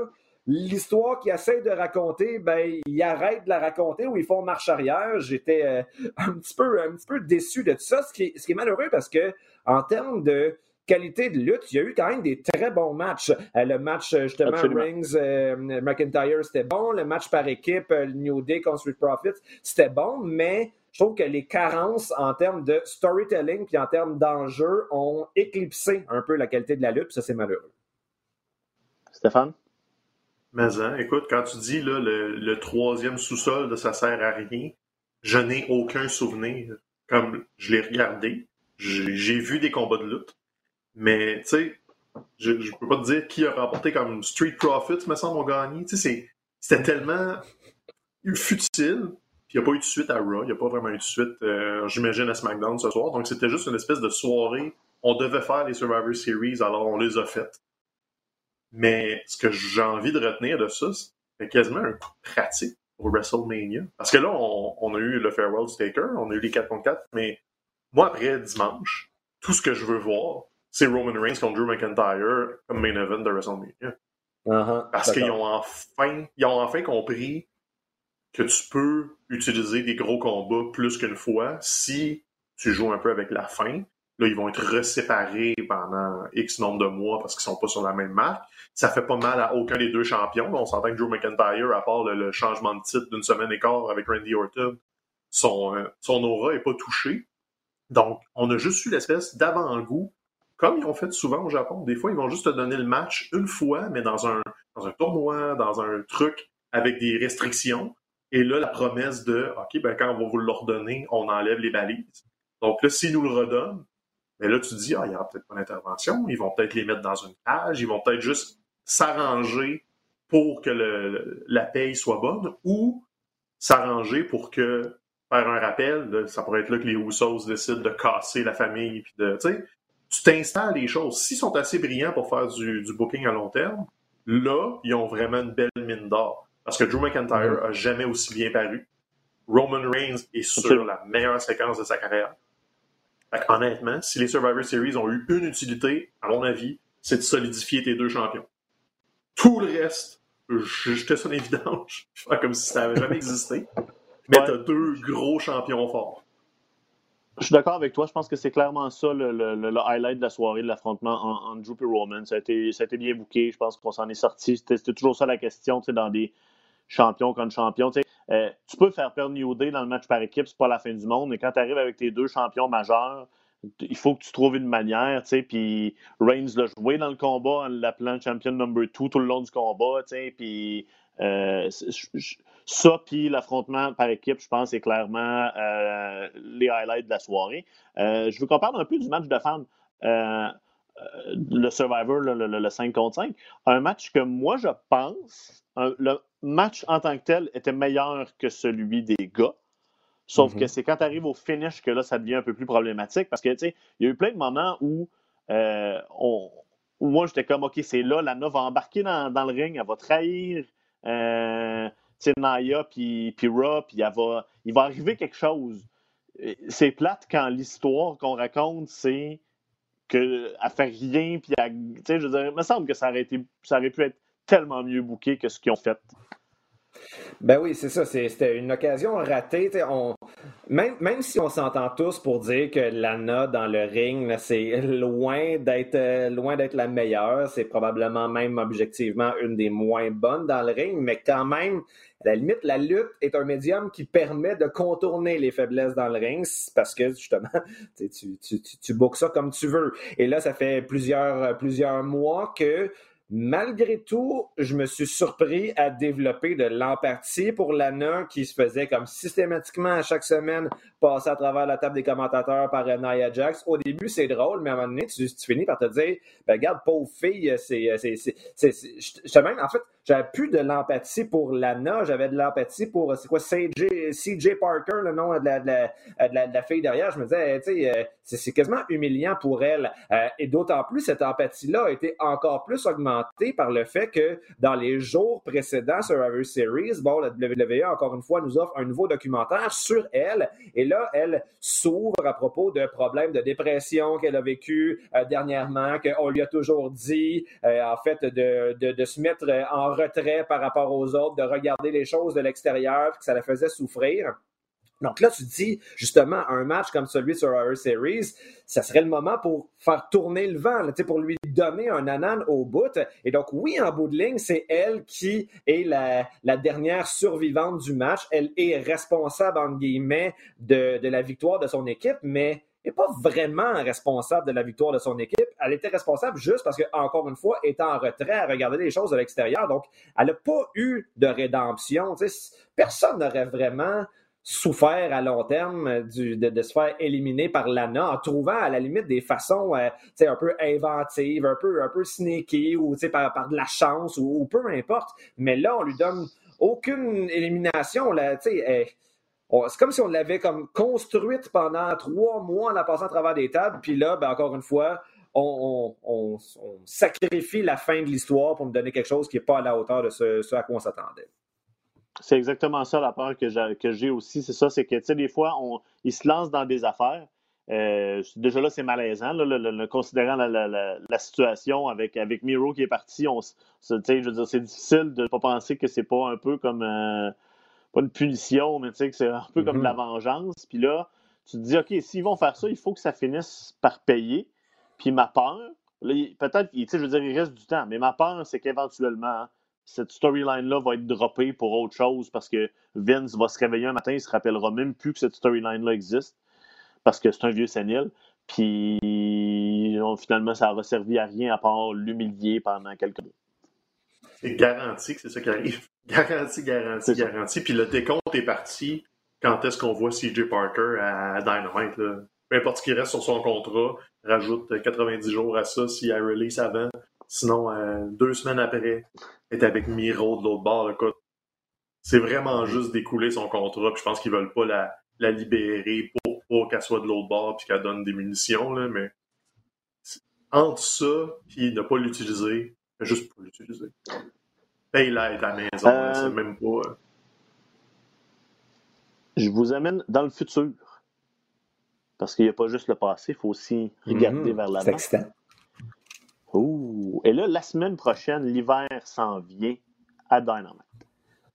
l'histoire qu'ils essaient de raconter, ben, ils arrêtent de la raconter ou ils font marche arrière. J'étais euh, un, petit peu, un petit peu déçu de tout ça, ce qui est malheureux parce que en termes de qualité de lutte, il y a eu quand même des très bons matchs. Euh, le match, euh, justement, Rings, euh, McIntyre, c'était bon. Le match par équipe, New Day contre Street Profits, c'était bon, mais je trouve que les carences en termes de storytelling puis en termes d'enjeu ont éclipsé un peu la qualité de la lutte, puis ça, c'est malheureux. Stéphane? Mais hein, écoute, quand tu dis là, le, le troisième sous-sol de ça sert à rien, je n'ai aucun souvenir. Comme je l'ai regardé, j'ai vu des combats de lutte, mais tu sais, je, je peux pas te dire qui a remporté comme Street Profits, me semble, ont gagné. Tu sais, c'était tellement futile. Il n'y a pas eu de suite à Raw, il n'y a pas vraiment eu de suite, euh, j'imagine, à SmackDown ce soir. Donc c'était juste une espèce de soirée. On devait faire les Survivor Series, alors on les a faites. Mais ce que j'ai envie de retenir de ça, c'est quasiment un coup pratique pour WrestleMania. Parce que là, on, on a eu le Farewell Staker, on a eu les 4 contre 4, mais moi, après dimanche, tout ce que je veux voir, c'est Roman Reigns contre Drew McIntyre comme main event de WrestleMania. Uh-huh. Parce qu'ils ont enfin, ils ont enfin compris que tu peux utiliser des gros combats plus qu'une fois si tu joues un peu avec la fin. Là, ils vont être reséparés pendant X nombre de mois parce qu'ils sont pas sur la même marque. Ça fait pas mal à aucun des deux champions. On s'entend que Joe McIntyre, à part le, changement de titre d'une semaine et quart avec Randy Orton, son, euh, son aura est pas touché. Donc, on a juste eu l'espèce d'avant-goût, comme ils ont fait souvent au Japon. Des fois, ils vont juste te donner le match une fois, mais dans un, dans un tournoi, dans un truc avec des restrictions. Et là, la promesse de OK, ben quand on va vous l'ordonner, on enlève les balises. Donc là, s'ils nous le redonnent, mais là, tu te dis, ah, il n'y aura peut-être pas d'intervention, ils vont peut-être les mettre dans une cage, ils vont peut-être juste s'arranger pour que la paye soit bonne ou s'arranger pour que, faire un rappel, ça pourrait être là que les Usos décident de casser la famille, puis de, tu t'installes les choses. S'ils sont assez brillants pour faire du, du, booking à long terme, là, ils ont vraiment une belle mine d'or. Parce que Drew McIntyre a jamais aussi bien paru. Roman Reigns est sur la meilleure séquence de sa carrière. honnêtement, si les Survivor Series ont eu une utilité, à mon avis, c'est de solidifier tes deux champions. Tout le reste, je jetais ça dans je comme si ça n'avait jamais existé. Mais tu t'as deux gros champions forts. Je suis d'accord avec toi. Je pense que c'est clairement ça le, highlight de la soirée, de l'affrontement entre Drew et Roman. Ça a, été, ça a été bien bouqué. Je pense qu'on s'en est sorti. C'était toujours ça la question dans des champions contre champions. Euh, tu peux faire perdre New Day dans le match par équipe, c'est pas la fin du monde. Mais quand tu arrives avec tes deux champions majeurs, il faut que tu trouves une manière, tu sais, puis Reigns l'a joué dans le combat en l'appelant champion number 2 tout le long du combat, tu sais, puis ça, puis l'affrontement par équipe, je pense, c'est clairement euh, les highlights de la soirée. je veux qu'on parle un peu du match de femmes. le Survivor, le, 5 contre 5. Un match que moi, je pense, le match en tant que tel était meilleur que celui des gars. Sauf que mhm. c'est quand tu arrives au finish que là, ça devient un peu plus problématique parce que, tu sais, il y a eu plein de moments où, euh, moi, j'étais comme, OK, c'est là, Lana va embarquer dans, le ring, elle va trahir euh, Naya puis, Raw, puis va, il va arriver quelque chose. C'est plate quand l'histoire qu'on raconte, c'est qu'elle fait rien, puis je veux dire, il me semble que ça aurait, été, ça aurait pu être tellement mieux bouqué que ce qu'ils ont fait. Ben oui, c'est ça. C'était une occasion ratée. On, même, même si on s'entend tous pour dire que Lana dans le ring, c'est loin d'être euh, loin d'être la meilleure. C'est probablement même objectivement une des moins bonnes dans le ring, mais quand même, à la limite, la lutte est un médium qui permet de contourner les faiblesses dans le ring parce que justement, tu, tu, tu, tu ça comme tu veux. Et là, ça fait plusieurs, plusieurs mois que Malgré tout, je me suis surpris à développer de l'empathie pour Lana qui se faisait comme systématiquement à chaque semaine passer à travers la table des commentateurs par Nia Jax. Au début, c'est drôle, mais à un moment donné, tu, finis par te dire, ben, regarde, pauvre fille, c'est, même, en fait, j'avais plus de l'empathie pour Lana, j'avais de l'empathie pour, c'est quoi, CJ, Parker, le nom de la, de la, fille derrière. Je me disais, tu sais, euh, c'est quasiment humiliant pour elle. Euh, et d'autant plus, cette empathie-là a été encore plus augmentée par le fait que dans les jours précédents sur Survivor Series, bon, la WWE, encore une fois, nous offre un nouveau documentaire sur elle. Et là, elle s'ouvre à propos de problèmes de dépression qu'elle a vécu euh, dernièrement, qu'on lui a toujours dit, en fait, de, de, de se mettre en retrait par rapport aux autres, de regarder les choses de l'extérieur, que ça la faisait souffrir. Donc là, tu dis, justement, un match comme celui sur Our Series, ça serait le moment pour faire tourner le vent, là, pour lui donner un anan au bout. Et donc, oui, en bout de ligne, c'est elle qui est la, dernière survivante du match. Elle est responsable, entre guillemets, de, de la victoire de son équipe, mais n'est pas vraiment responsable de la victoire de son équipe. Elle était responsable juste parce que, encore une fois, étant en retrait à regarder les choses de l'extérieur. Donc, elle n'a pas eu de rédemption. personne n'aurait vraiment souffert à long terme de, se faire éliminer par Lana en trouvant à la limite des façons euh, un peu inventives, un peu, un peu sneaky ou par, par de la chance ou, peu importe. Mais là, on lui donne aucune élimination. Là, c'est comme si on l'avait comme construite pendant trois mois en la passant à travers des tables, puis là, ben, encore une fois, on, sacrifie la fin de l'histoire pour me donner quelque chose qui n'est pas à la hauteur de ce, à quoi on s'attendait. C'est exactement ça la peur que j'ai aussi, c'est ça, c'est que, tu sais, des fois, on, ils se lancent dans des affaires, Euh, déjà là, c'est malaisant, le, considérant la, situation avec, avec Miro qui est parti. On, je veux dire, c'est difficile de ne pas penser que c'est pas un peu comme euh, pas une punition, mais que c'est un peu comme de la mm-hmm. vengeance. Puis là, tu te dis, OK, s'ils vont faire ça, il faut que ça finisse par payer. Puis ma peur, peut-être, je veux dire, il reste du temps, mais ma peur, c'est qu'éventuellement, cette storyline-là va être droppée pour autre chose parce que Vince va se réveiller un matin, il se rappellera même plus que cette storyline-là existe parce que c'est un vieux sénile. Puis finalement, ça aura servi à rien à part l'humilier pendant quelques mois. C'est garanti que c'est ça qui arrive. Garanti, garanti, garanti. Puis le décompte est parti quand est-ce qu'on voit CJ Parker à Dynamite. Peu importe ce qui reste sur son contrat, rajoute 90 jours à ça a un release avant. Sinon, euh, deux semaines après, est avec Miro de l'autre bord. C'est vraiment juste d'écouler son contrat. Puis je pense qu'ils veulent pas la, la libérer pour qu'elle soit de l'autre bord puis qu'elle donne des munitions. Là, mais entre ça et ne pas l'utiliser, juste pour l'utiliser. Paye l'aide à la maison, euh, c'est même pas. Euh, je vous amène dans le futur. Parce qu'il n'y a pas juste le passé, il faut aussi regarder mhm. vers l'avant. Ouh. Et là, la semaine prochaine, l'hiver s'en vient à Dynamite.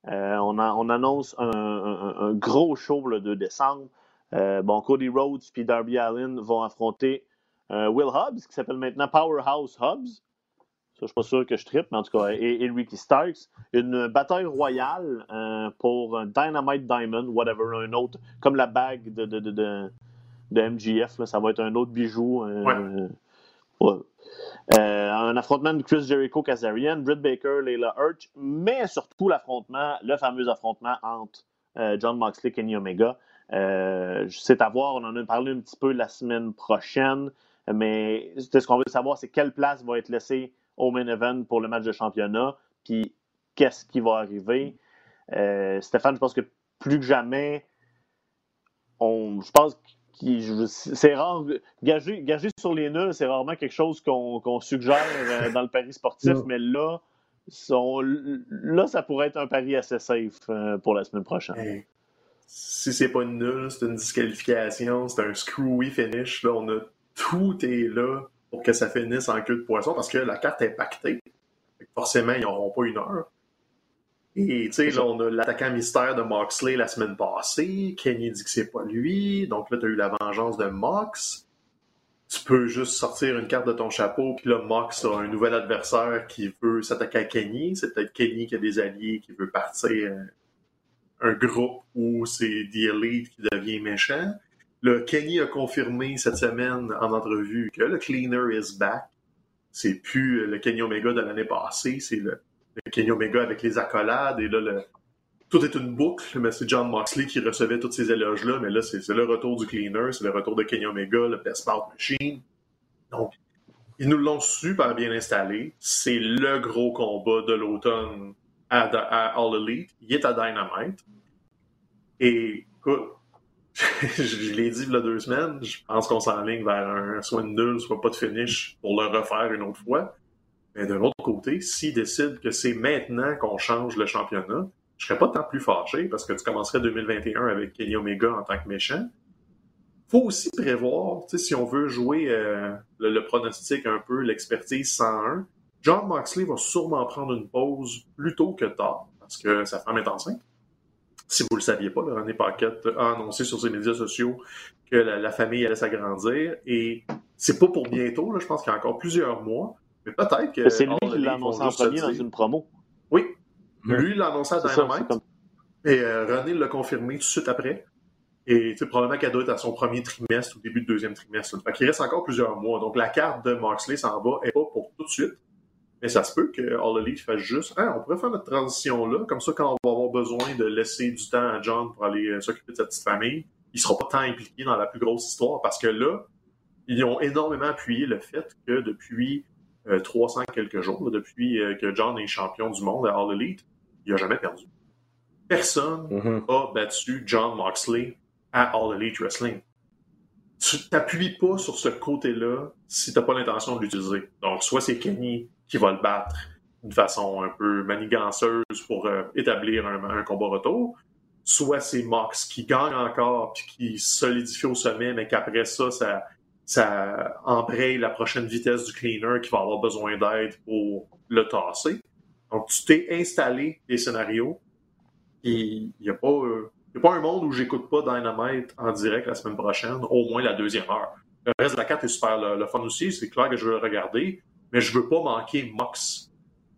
Euh, on, on, annonce un, gros show le 2 décembre. Euh, bon, Cody Rhodes et Darby Allin vont affronter euh, Will Hobbs, qui s'appelle maintenant Powerhouse Hobbs. Ça, je suis pas sûr que je trippe, mais en tout cas, et, Ricky Starks. Une bataille royale pour Dynamite Diamond, whatever, un autre, comme la bague de, de, de, MGF, ça va être un autre bijou. Euh, un affrontement de Chris Jericho Kazarian, Britt Baker, Layla Hurch, mais surtout l'affrontement, le fameux affrontement entre euh, John Moxley et Kenny Omega. Euh, c'est à voir, on en a parlé un petit peu la semaine prochaine, mais ce qu'on veut savoir, c'est quelle place va être laissée au main event pour le match de championnat, puis qu'est-ce qui va arriver. Stéphane, je pense que plus que jamais, on, je pense c'est rare. Gager, sur les nuls, c'est rarement quelque chose qu'on suggère euh, dans le pari sportif, mais là, là, ça pourrait être un pari assez safe euh, pour la semaine prochaine. si c'est pas une nulle, c'est une disqualification, c'est un screwy finish. Là, on a tout est là pour que ça finisse en queue de poisson parce que la carte est pactée. Forcément, ils n'auront pas une heure. Et tu sais, là, on a l'attaquant mystère de Moxley la semaine passée. Kenny dit que c'est pas lui. Donc là, tu as eu la vengeance de Mox. Tu peux juste sortir une carte de ton chapeau, puis là, Mox a un nouvel adversaire qui veut s'attaquer à Kenny. C'est peut-être Kenny qui a des alliés, qui veut partir un, groupe où c'est The Elite qui devient méchant. Le Kenny a confirmé cette semaine en entrevue que le Cleaner is back. C'est plus le Kenny Omega de l'année passée, c'est le Kenny Omega avec les accolades, et là, tout est une boucle, mais c'est John Moxley qui recevait tous ces éloges-là, mais là, c'est le retour du cleaner, c'est le retour de Kenny Omega, le Best Bout Machine. Donc, ils nous l'ont super bien installé. C'est le gros combat de l'automne à, All Elite. Il est à Dynamite. Et, écoute, je l'ai dit il y a deux semaines, je pense qu'on s'enligne vers un soit une nulle, soit pas de finish pour le refaire une autre fois. Mais de l'autre côté, s'ils décident que c'est maintenant qu'on change le championnat, je serais pas tant plus fâché parce que tu commencerais 2021 avec Kenny Omega en tant que méchant. Faut aussi prévoir, si on veut jouer euh, le, pronostic un peu, l'expertise 101, John Moxley va sûrement prendre une pause plus tôt que tard parce que sa femme est enceinte. Si vous le saviez pas, René Paquette a annoncé sur ses médias sociaux que la, famille allait s'agrandir et c'est pas pour bientôt, je pense qu'il y a encore plusieurs mois. Mais peut-être que. C'est lui qui l'a annoncé en premier dans une promo. Oui. Lui l'a annoncé à Dynamite. Et euh, René l'a confirmé tout de suite après. Et probablement qu'elle doit être à son premier trimestre ou début de deuxième trimestre. Fait qu'il reste encore plusieurs mois. Donc la carte de Moxley s'en va et pas pour tout de suite. Mais ça se peut que All Elite fasse juste ah, on pourrait faire notre transition là, comme ça quand on va avoir besoin de laisser du temps à John pour aller euh, s'occuper de sa petite famille, il sera pas tant impliqué dans la plus grosse histoire parce que là, ils ont énormément appuyé le fait que depuis 300 euh, quelques jours, depuis euh, que John est champion du monde à All Elite, il n'a jamais perdu. Personne n'a mm-hmm. battu John Moxley à All Elite Wrestling. Tu t'appuies pas sur ce côté-là si tu n'as pas l'intention de l'utiliser. Donc, soit c'est Kenny qui va le battre d'une façon un peu maniganceuse pour euh, établir un, combat retour, soit c'est Mox qui gagne encore puis qui solidifie au sommet, mais qu'après ça, ça, ça embraye la prochaine vitesse du cleaner qui va avoir besoin d'aide pour le tasser. Donc, tu t'es installé des scénarios il n'y a pas. Euh, a pas un monde où j'écoute pas Dynamite en direct la semaine prochaine, au moins la deuxième heure. Le reste de la carte est super le, fun aussi, c'est clair que je veux le regarder, mais je veux pas manquer Mox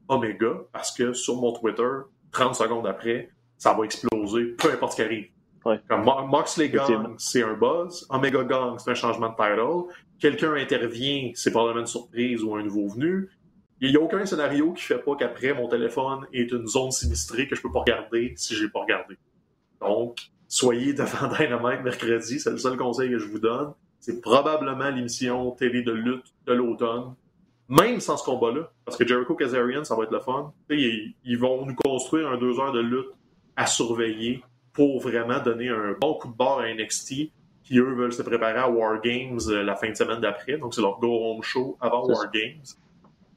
Omega parce que sur mon Twitter, 30 secondes après, ça va exploser, peu importe ce qui arrive. Ouais. Comme Moxley Gang, c'est un buzz. Omega Gang, c'est un changement de title. Quelqu'un intervient, c'est probablement une surprise ou un nouveau venu. Il n'y a aucun scénario qui fait pas qu'après, mon téléphone est une zone sinistrée que je peux pas regarder si j'ai pas regardé. Donc, soyez devant Dynamite mercredi, c'est le seul conseil que je vous donne. C'est probablement l'émission télé de lutte de l'automne, même sans ce combat-là, parce que Jericho Kazarian, ça va être le fun. Ils, ils, vont nous construire un deux heures de lutte à surveiller pour vraiment donner un bon coup de barre à NXT, qui eux veulent se préparer à War Games euh, la fin de semaine d'après. Donc, c'est leur go home show avant War Games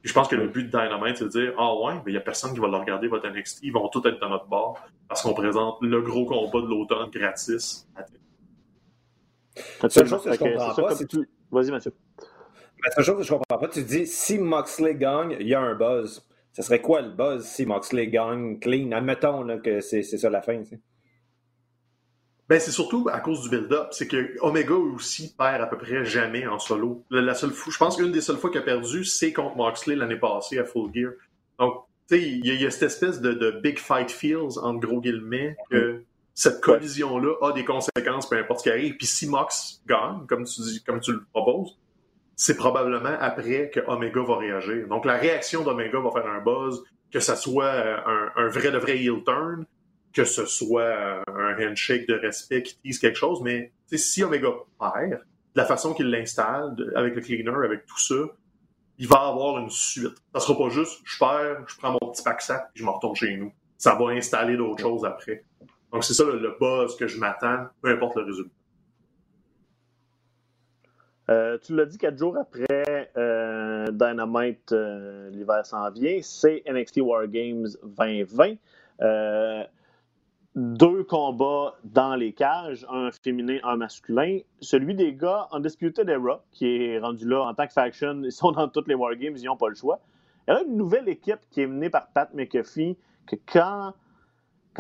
je pense que le but de Dynamite, c'est de dire Ah ouais, mais il n'y a personne qui va le regarder, votre NXT. Ils vont tous être dans notre bar parce qu'on présente le gros combat de l'automne gratis. La seule chose que je comprends pas, c'est tu... Vas-y, Mathieu. La seule chose que je comprends pas, tu dis si Moxley gagne, il y a un buzz. Ce serait quoi le buzz si Moxley gagne clean? Admettons là, que c'est ça la fin. Ben, c'est surtout à cause du build-up. C'est que Omega aussi perd à peu près jamais en solo. La, seule je pense qu'une des seules fois qu'il a perdu, c'est contre Moxley l'année passée à Full Gear. Donc, tu sais, il y, a cette espèce de, big fight feels, entre gros guillemets, que cette collision-là a des conséquences, peu importe ce qui arrive. Puis si Mox gagne, comme tu, dis, comme tu le proposes, c'est probablement après que Omega va réagir. Donc, la réaction d'Omega va faire un buzz, que ça soit un, un vrai de vrai heel turn, que ce soit un handshake de respect qui dise quelque chose, mais si Omega perd, de la façon qu'il l'installe, avec le cleaner, avec tout ça, il va avoir une suite. Ça sera pas juste je perds, je prends mon petit pack sac et je me retourne chez nous. Ça va installer d'autres choses après. Donc c'est ça le, buzz que je m'attends, peu importe le résultat. Euh, tu l'as dit quatre jours après euh, Dynamite, euh, l'hiver s'en vient, c'est NXT War Games 2020 deux combats dans les cages, un féminin, un masculin. Celui des gars, Undisputed Era, qui est rendu là en tant que faction, ils sont dans toutes les Wargames, ils n'ont pas le choix. Il y a une nouvelle équipe qui est menée par Pat McAfee, que quand,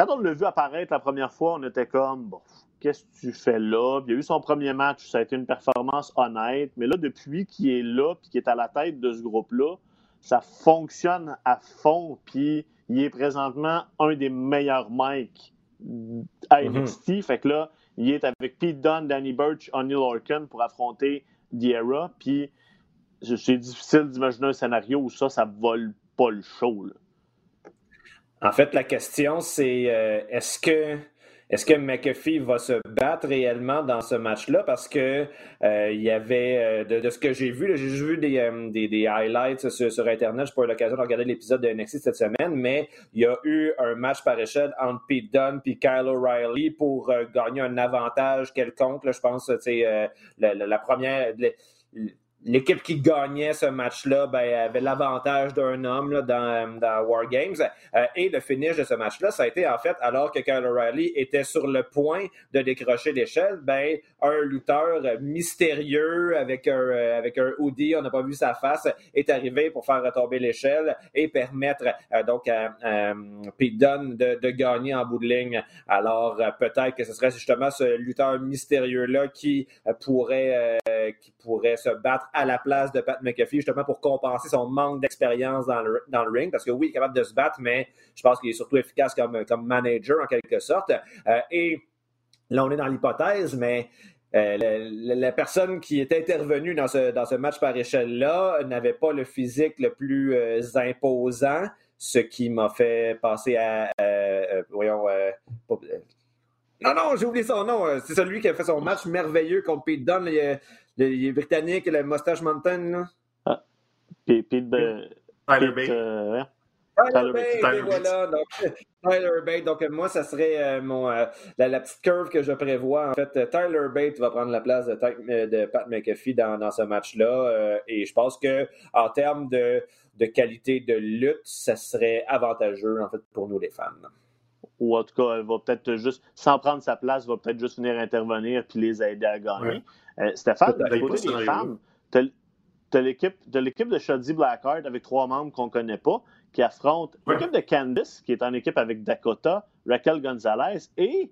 on l'a vu apparaître la première fois, on était comme, bon, qu'est-ce que tu fais là? il a eu son premier match, ça a été une performance honnête, mais là, depuis qu'il est là, puis qu'il est à la tête de ce groupe-là, ça fonctionne à fond, puis il est présentement un des meilleurs mics à mhm. NXT. Fait que là, il est avec Pete Dunne, Danny Burch, O'Neill Orkin pour affronter The Puis c'est difficile d'imaginer un scénario où ça, ça vole pas le show. En fait, la question, c'est euh, est-ce que est-ce que McAfee va se battre réellement dans ce match-là? Parce que euh, il y avait, euh, de, ce que j'ai vu, j'ai juste vu des, euh, des, highlights sur, Internet. Je pas eu l'occasion de regarder l'épisode de NXT cette semaine, mais il y a eu un match par échelle entre Pete Dunne et Kyle O'Reilly pour gagner un avantage quelconque. je pense, c'est la, la, première l'équipe qui gagnait ce match-là ben, avait l'avantage d'un homme là, dans, dans War Games. Euh, et le finish de ce match-là, ça a été en fait, alors que Kyle O'Reilly était sur le point de décrocher l'échelle, ben, un lutteur mystérieux avec un, euh, avec un hoodie, on n'a pas vu sa face, est arrivé pour faire retomber l'échelle et permettre euh, donc à Pete Dunne de, de, gagner en bout de ligne. Alors peut-être que ce serait justement ce lutteur mystérieux-là qui pourrait, qui pourrait se battre à la place de Pat McAfee, justement pour compenser son manque d'expérience dans le, ring, parce que oui, il est capable de se battre, mais je pense qu'il est surtout efficace comme, manager en quelque sorte. Euh, et là, on est dans l'hypothèse, mais euh, la, personne qui est intervenue dans ce, dans ce match par échelle-là n'avait pas le physique le plus euh, imposant, ce qui m'a fait passer à, voyons, non, non, j'ai oublié son nom. C'est celui qui a fait son match merveilleux contre Pete Dunne le, Britannique, le Mustache Mountain, là. Ah. Pete, Tyler Bate. Euh, Tyler, Bate, voilà. Donc, Tyler Bate. Donc, moi, ça serait euh, mon, euh, la, petite curve que je prévois. En fait, Tyler Bate va prendre la place de, de Pat McAfee dans, dans ce match-là. et je pense que en termes de, de qualité de lutte, ça serait avantageux, en fait, pour nous, les fans. Ou en tout cas, elle va peut-être juste, sans prendre sa place, va peut-être juste venir intervenir puis les aider à gagner. Euh, Stéphane, du côté des femmes, tu as l'équipe de Shadi Blackheart avec trois membres qu'on ne connaît pas qui affrontent l'équipe de Candice, qui est en équipe avec Dakota, Raquel Gonzalez et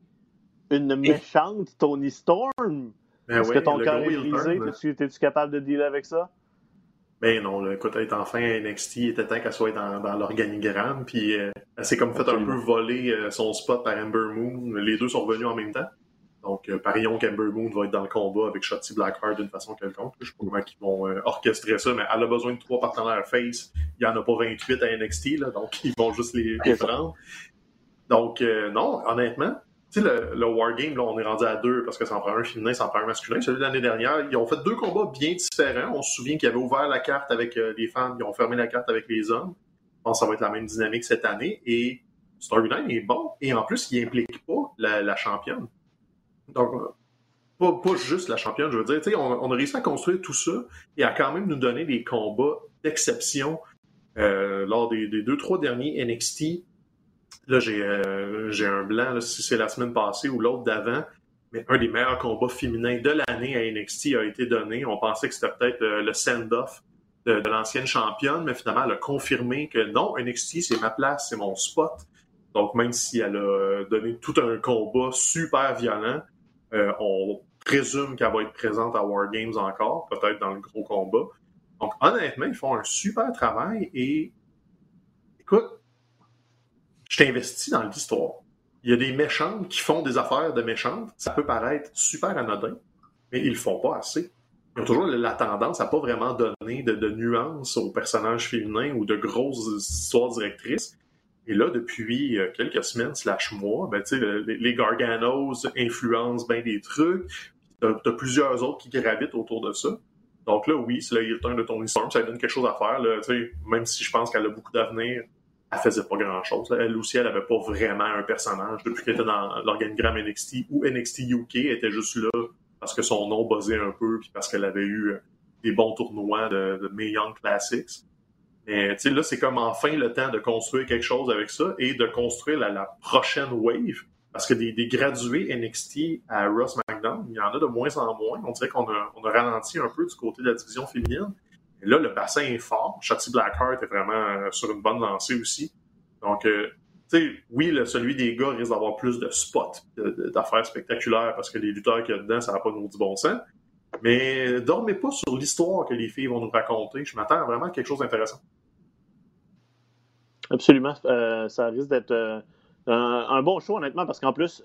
une méchante Tony Storm. Ben Est-ce que ton cœur est brisé? Es-tu capable de dealer avec ça? Ben non, le écoute, elle est enfin à NXT, il était temps qu'elle soit dans, dans l'organigramme, puis euh, elle s'est comme fait un peu voler euh, son spot par Ember Moon. Les deux sont revenus en même temps. Donc, euh, parions qu'Ember Moon va être dans le combat avec Shotzi Blackheart d'une façon quelconque. Je sais pas comment ils vont euh, orchestrer ça, mais elle a besoin de trois partenaires face. Il n'y en a pas 28 à NXT, là, donc ils vont juste les, prendre. Donc, non, honnêtement, tu sais, le, Wargame, là, on est rendu à deux parce que ça en prend un féminin, ça en prend un masculin. Celui de l'année dernière, ils ont fait deux combats bien différents. On se souvient qu'ils avaient ouvert la carte avec euh, les femmes, ils ont fermé la carte avec les hommes. Je pense que ça va être la même dynamique cette année. Et Storyline est bon. Et en plus, il implique pas la, championne. Donc, pas, pas, juste la championne, je veux dire. Tu sais, on, a réussi à construire tout ça et à quand même nous donner des combats d'exception euh, lors des, deux, trois derniers NXT Là, j'ai euh, un blanc, si c'est la semaine passée ou l'autre d'avant. Mais un des meilleurs combats féminins de l'année à NXT a été donné. On pensait que c'était peut-être euh, le send-off de, l'ancienne championne, mais finalement, elle a confirmé que non, NXT, c'est ma place, c'est mon spot. Donc, même si elle a donné tout un combat super violent, euh, on présume qu'elle va être présente à War Games encore, peut-être dans le gros combat. Donc, honnêtement, ils font un super travail et écoute, je t'investis dans l'histoire. Il y a des méchantes qui font des affaires de méchantes. Ça peut paraître super anodin, mais ils le font pas assez. Ils ont toujours la tendance à pas vraiment donner de, nuances aux personnages féminins ou de grosses histoires directrices. Et là, depuis euh, quelques semaines slash mois, ben, les, Garganos influencent bien des trucs. T'as as plusieurs autres qui gravitent autour de ça. Donc là, oui, c'est le Hilton de Tony Storm, ça donne quelque chose à faire. Même si je pense qu'elle a beaucoup d'avenir, elle faisait pas grand-chose. Elle aussi, elle avait pas vraiment un personnage depuis qu'elle était dans l'organigramme NXT ou NXT UK, elle était juste là parce que son nom buzzait un peu puis parce qu'elle avait eu des bons tournois de, de Mae Young Classics. Mais tu sais, là, c'est comme enfin le temps de construire quelque chose avec ça et de construire la, prochaine wave. Parce que des, gradués NXT à Ross McDonald, il y en a de moins en moins. On dirait qu'on a, on a ralenti un peu du côté de la division féminine. Là, le bassin est fort. Shotzi Blackheart est vraiment euh, sur une bonne lancée aussi. Donc, euh, tu sais, oui, celui des gars risque d'avoir plus de spots, d'affaires spectaculaires parce que les lutteurs qu'il y a dedans, ça n'a pas nous du bon sens. Mais dormez pas sur l'histoire que les filles vont nous raconter. Je m'attends vraiment à quelque chose d'intéressant. Absolument. Euh, ça risque d'être un, bon show, honnêtement, parce qu'en plus,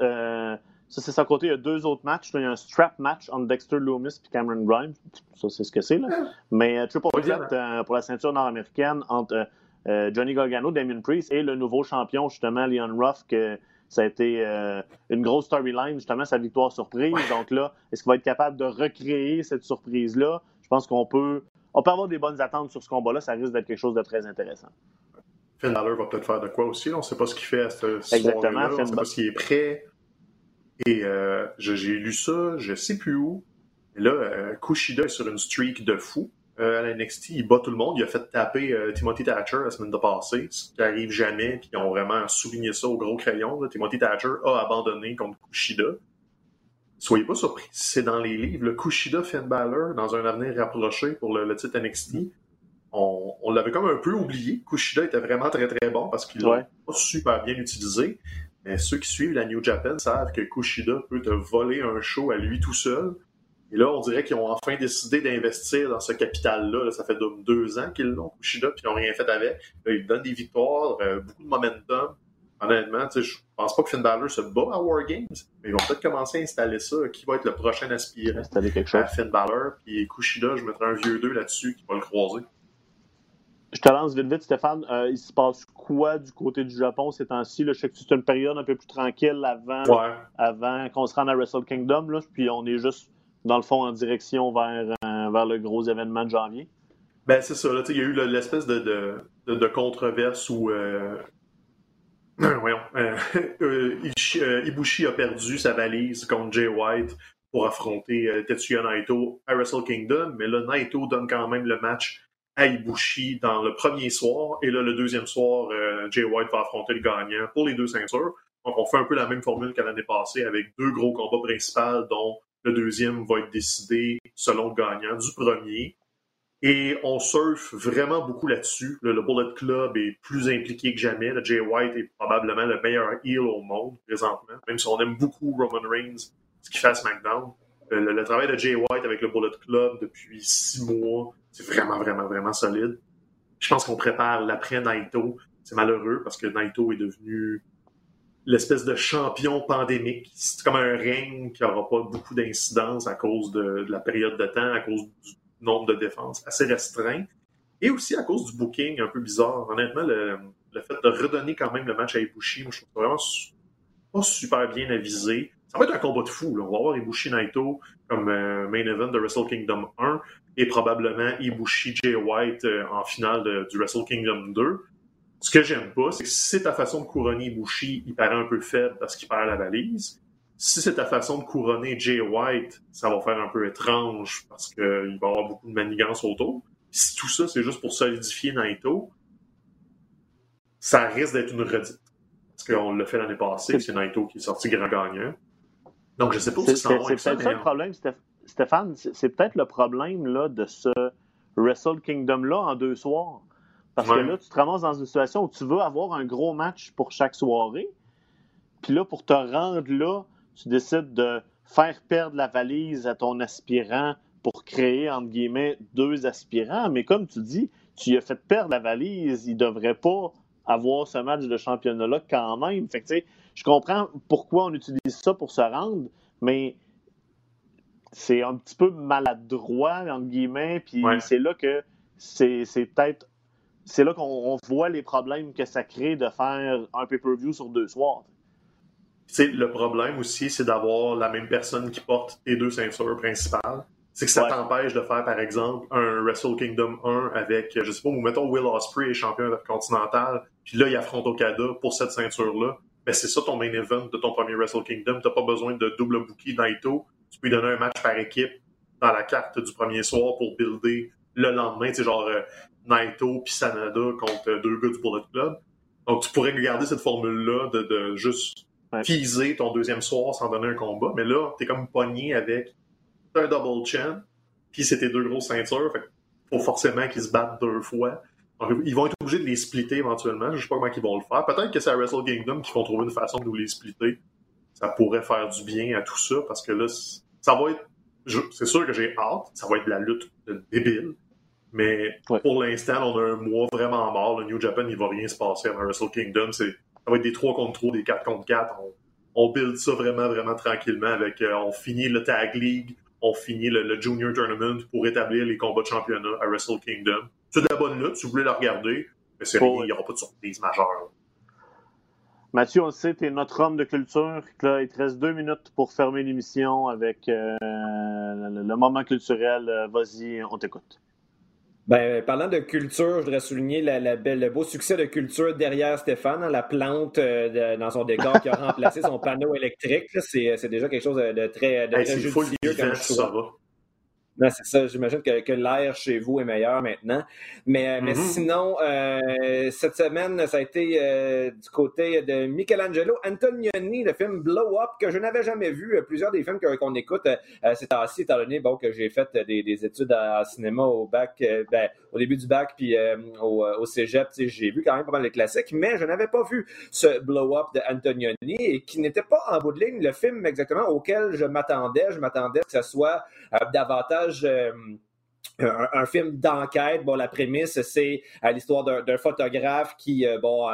ça, c'est sa côté. Il y a deux autres matchs. Il y a un strap match entre Dexter Loomis et Cameron Grimes. Ça, c'est ce que c'est. Mais euh, triple threat euh, pour la ceinture nord-américaine entre euh, Johnny Gargano, Damien Priest et le nouveau champion, justement, Leon Ruff, que ça a été une grosse storyline, justement, sa victoire surprise. Donc là, est-ce qu'il va être capable de recréer cette surprise-là? Je pense qu'on peut, on peut avoir des bonnes attentes sur ce combat-là. Ça risque d'être quelque chose de très intéressant. Finn Balor va peut-être faire de quoi aussi. On ne sait pas ce qu'il fait à ce Exactement. On ne sait pas s'il est prêt. Et euh, j'ai lu ça, je sais plus où. Et là, euh, Kushida est sur une streak de fou. Euh, à la NXT, il bat tout le monde. Il a fait taper Timothy Thatcher la semaine de passée, ce qui arrive jamais, puis ils ont vraiment souligné ça au gros crayon. Timothy Thatcher a abandonné contre Kushida. Soyez pas surpris, c'est dans les livres. Le Kushida Finn Balor, dans un avenir rapproché pour le, titre NXT, on, on l'avait comme un peu oublié. Kushida était vraiment très très bon parce qu'il l'a pas super bien utilisé. Mais ceux qui suivent la New Japan savent que Kushida peut te voler un show à lui tout seul. Et là, on dirait qu'ils ont enfin décidé d'investir dans ce capital-là. Ça fait deux ans qu'ils l'ont, Kushida, puis ils n'ont rien fait avec. Là, ils donnent des victoires, euh, beaucoup de momentum. Honnêtement, je pense pas que Finn Balor se bat à War Games, mais ils vont peut-être commencer à installer ça. Qui va être le prochain aspirant à Finn Balor? Puis Kushida, je mettrai un vieux 2 là-dessus qui va le croiser. Je te lance vite vite, Stéphane. Euh, il se passe quoi du côté du Japon ces temps-ci? Je sais que c'est une période un peu plus tranquille avant, avant qu'on se rende à Wrestle Kingdom, là, puis on est juste, dans le fond, en direction vers, euh, vers le gros événement de janvier. Ben, c'est ça. il y a eu l'espèce de, de, de, controverse où euh, voyons, Ibushi a perdu sa valise contre Jay White pour affronter Tetsuya Naito à Wrestle Kingdom, mais là, Naito donne quand même le match à dans le premier soir. Et là, le deuxième soir, euh, Jay White va affronter le gagnant pour les deux ceintures. Donc, on fait un peu la même formule qu'à l'année passée avec deux gros combats principaux, dont le deuxième va être décidé selon le gagnant du premier. Et on surfe vraiment beaucoup là-dessus. Le, Bullet Club est plus impliqué que jamais. Le Jay White est probablement le meilleur heel au monde présentement, même si on aime beaucoup Roman Reigns, ce qu'il fait à SmackDown. Le, travail de Jay White avec le Bullet Club depuis six mois, c'est vraiment, vraiment, vraiment solide. Je pense qu'on prépare l'après Naito. C'est malheureux parce que Naito est devenu l'espèce de champion pandémique. C'est comme un règne qui n'aura pas beaucoup d'incidence à cause de, la période de temps, à cause du nombre de défenses assez restreint, et aussi à cause du booking un peu bizarre. Honnêtement, le, fait de redonner quand même le match à Ibushi, je trouve vraiment pas super bien avisé. Ça va être un combat de fou. On va avoir Ibushi Naito comme euh, main event de Wrestle Kingdom 1 et probablement Ibushi Jay White euh, en finale du Wrestle Kingdom 2. Ce que j'aime pas, c'est que si c'est ta façon de couronner Ibushi, il paraît un peu faible parce qu'il perd la valise. Si c'est ta façon de couronner Jay White, ça va faire un peu étrange parce qu'il va y avoir beaucoup de manigances autour. Si tout ça, c'est juste pour solidifier Naito, ça risque d'être une redite. Parce qu'on l'a fait l'année passée, c'est Naito qui est sorti grand gagnant. Donc, je sais pas si ça va C'est peut-être ça le problème, Stéphane. C'est peut-être le problème là, de ce Wrestle Kingdom-là en deux soirs. Parce que là, tu te ramasses dans une situation où tu veux avoir un gros match pour chaque soirée. Puis là, pour te rendre là, tu décides de faire perdre la valise à ton aspirant pour créer, entre guillemets, deux aspirants. Mais comme tu dis, tu lui as fait perdre la valise, il ne devrait pas avoir ce match de championnat-là quand même. Fait que, je comprends pourquoi on utilise ça pour se rendre, mais c'est un petit peu maladroit, entre guillemets, puis c'est là que c'est peut-être c'est là qu'on voit les problèmes que ça crée de faire un pay-per-view sur deux soirs. C'est le problème aussi, c'est d'avoir la même personne qui porte les deux ceintures principales. C'est que ça t'empêche de faire, par exemple, un Wrestle Kingdom 1 avec, je sais pas, ou mettons Will Ospreay est champion continental, puis là, il affronte Okada pour cette ceinture-là. Mais ben, c'est ça ton main event de ton premier Wrestle Kingdom. T'as pas besoin de double bookie Naito. Tu peux lui donner un match par équipe dans la carte du premier soir pour builder le lendemain. C'est genre, euh, Naito puis Sanada contre deux gars du Bullet Club. Donc, tu pourrais garder cette formule-là de, juste teaser ton deuxième soir sans donner un combat. Mais là, t'es comme pogné avec un double chain, puis c'est tes deux grosses ceintures. Fait faut forcément qu'ils se battent deux fois. Ils vont être obligés de les splitter éventuellement. Je sais pas comment ils vont le faire. Peut-être que c'est à Wrestle Kingdom qu'ils vont trouver une façon de nous les splitter. Ça pourrait faire du bien à tout ça parce que là, ça va être. C'est sûr que j'ai hâte. Ça va être de la lutte de débile. Mais pour l'instant, on a un mois vraiment mort. Le New Japan, il va rien se passer à Wrestle Kingdom. Ça va être des 3 contre 3, des 4 contre 4. On, build ça vraiment, vraiment tranquillement avec euh, on finit le Tag League, on finit le, Junior Tournament pour établir les combats de championnat à Wrestle Kingdom. C'est de la bonne lutte, si vous voulez la regarder, mais c'est il n'y aura pas de surprise majeure. Mathieu, on sait, tu es notre homme de culture. Là, il te reste deux minutes pour fermer l'émission avec euh, le, moment culturel. Euh, vas-y, on t'écoute. Ben, parlant de culture, je voudrais souligner la, belle, le beau succès de culture derrière Stéphane, hein, la plante euh, dans son décor qui a remplacé son panneau électrique. C'est déjà quelque chose de, très, de très judicieux comme Ça va c'est ça. J'imagine que, que l'air chez vous est meilleur maintenant. Mais, mais mm-hmm. sinon, euh, cette semaine, ça a été euh, du côté de Michelangelo Antonioni, le film Blow Up, que je n'avais jamais vu. Plusieurs des films qu'on écoute euh, c'est ainsi, étant donné bon, que j'ai fait des, des études en cinéma au bac, euh, ben, au début du bac, puis euh, au, au cégep, j'ai vu quand même pas mal de classiques, mais je n'avais pas vu ce Blow Up de Antonioni et qui n'était pas en bout de ligne le film exactement auquel je m'attendais. Je m'attendais que ce soit davantage euh, un, film d'enquête. Bon, la prémisse, c'est euh, l'histoire d'un photographe qui, euh, bon,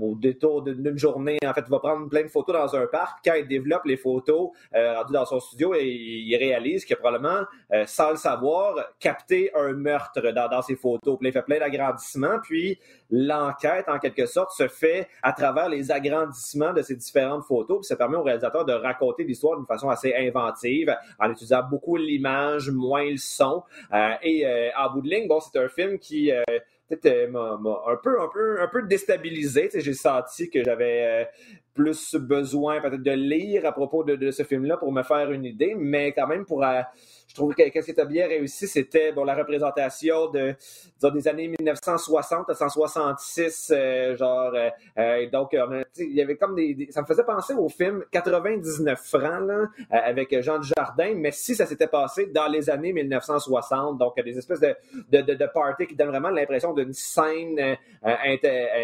au détour d'une journée, en fait, va prendre plein de photos dans un parc. Quand il développe les photos dans son studio, et il réalise a probablement, sans le savoir, capté un meurtre dans, dans ses photos. Il fait plein d'agrandissements. Puis l'enquête, en quelque sorte, se fait à travers les agrandissements de ces différentes photos. Puis ça permet au réalisateur de raconter l'histoire d'une façon assez inventive, en utilisant beaucoup l'image, moins le son. Euh, et euh, en bout de ligne, bon, c'est un film qui euh, peut-être m'a un peu, un peu, un peu déstabilisé. J'ai senti que j'avais plus besoin peut-être de lire à propos de, de ce film-là pour me faire une idée, mais quand même pour je trouve que qu'est-ce qui était bien réussi, c'était bon, la représentation de, des années 1960 à 166, euh, genre, euh, donc, il y avait comme des, Ça me faisait penser au film 99 francs, là, avec Jean Jardin, mais si ça s'était passé dans les années 1960, donc des espèces de, de, de, de party qui donnent vraiment l'impression d'une scène,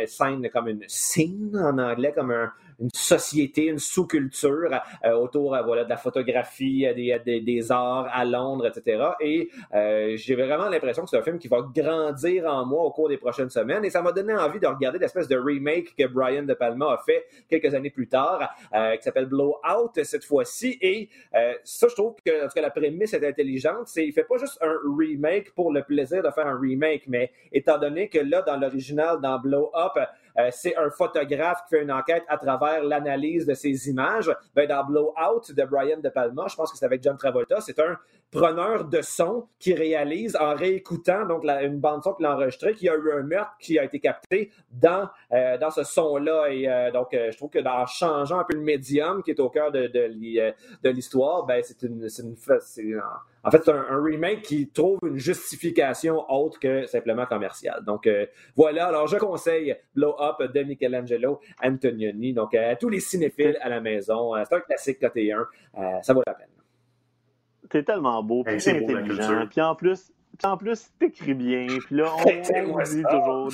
scène comme une scene en anglais, comme un, une société, une sous-culture euh, autour euh, voilà, de la photographie, euh, des, des, arts à Londres, etc. Et j'ai vraiment l'impression que c'est un film qui va grandir en moi au cours des prochaines semaines. Et ça m'a donné envie de regarder l'espèce de remake que Brian De Palma a fait quelques années plus tard, qui s'appelle Blowout cette fois-ci. Et ça, je trouve que, la prémisse est intelligente. C'est, il fait pas juste un remake pour le plaisir de faire un remake, mais étant donné que là, dans l'original, dans Blow Up, euh, c'est un photographe qui fait une enquête à travers l'analyse de ces images. Ben, dans Blowout de Brian De Palma, je pense que c'est avec John Travolta, c'est un preneur de son qui réalise en réécoutant donc une bande son qu'il a enregistrée qu'il y a eu un meurtre qui a été capté dans, euh, dans ce son-là. Et euh, donc, je trouve que en changeant un peu le médium qui est au cœur de, de, l'histoire, ben, c'est une, une, en fait, c'est un, remake qui trouve une justification autre que simplement commerciale. Donc euh, voilà, alors je conseille Blow Up de Michelangelo Antonioni. Donc à tous les cinéphiles à la maison, euh, c'est un classique côté 1, euh, ça vaut la peine. T'es tellement beau, puis c'est intelligent, puis en plus, puis en plus t'écris bien, puis là on, dit toujours.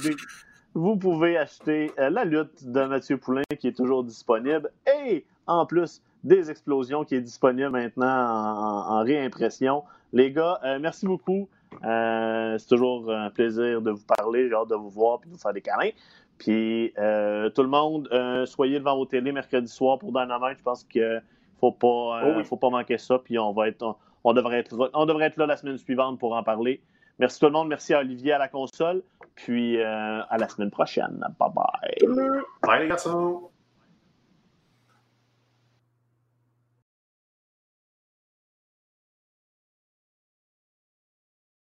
Vous pouvez acheter La lutte de Mathieu Poulain qui est toujours disponible et en plus des explosions qui est disponible maintenant en, réimpression. Les gars, euh, merci beaucoup. Euh, c'est toujours un plaisir de vous parler. J'ai hâte de vous voir et de vous faire des câlins. Puis euh, tout le monde, soyez devant vos télé mercredi soir pour Dynamite. Je pense qu'il faut pas, oh faut pas manquer ça. Puis on va être, on, devrait être, on devrait être là la semaine suivante pour en parler. Merci tout le monde. Merci à Olivier à la console. Puis à la semaine prochaine. Bye bye. Bye les garçons.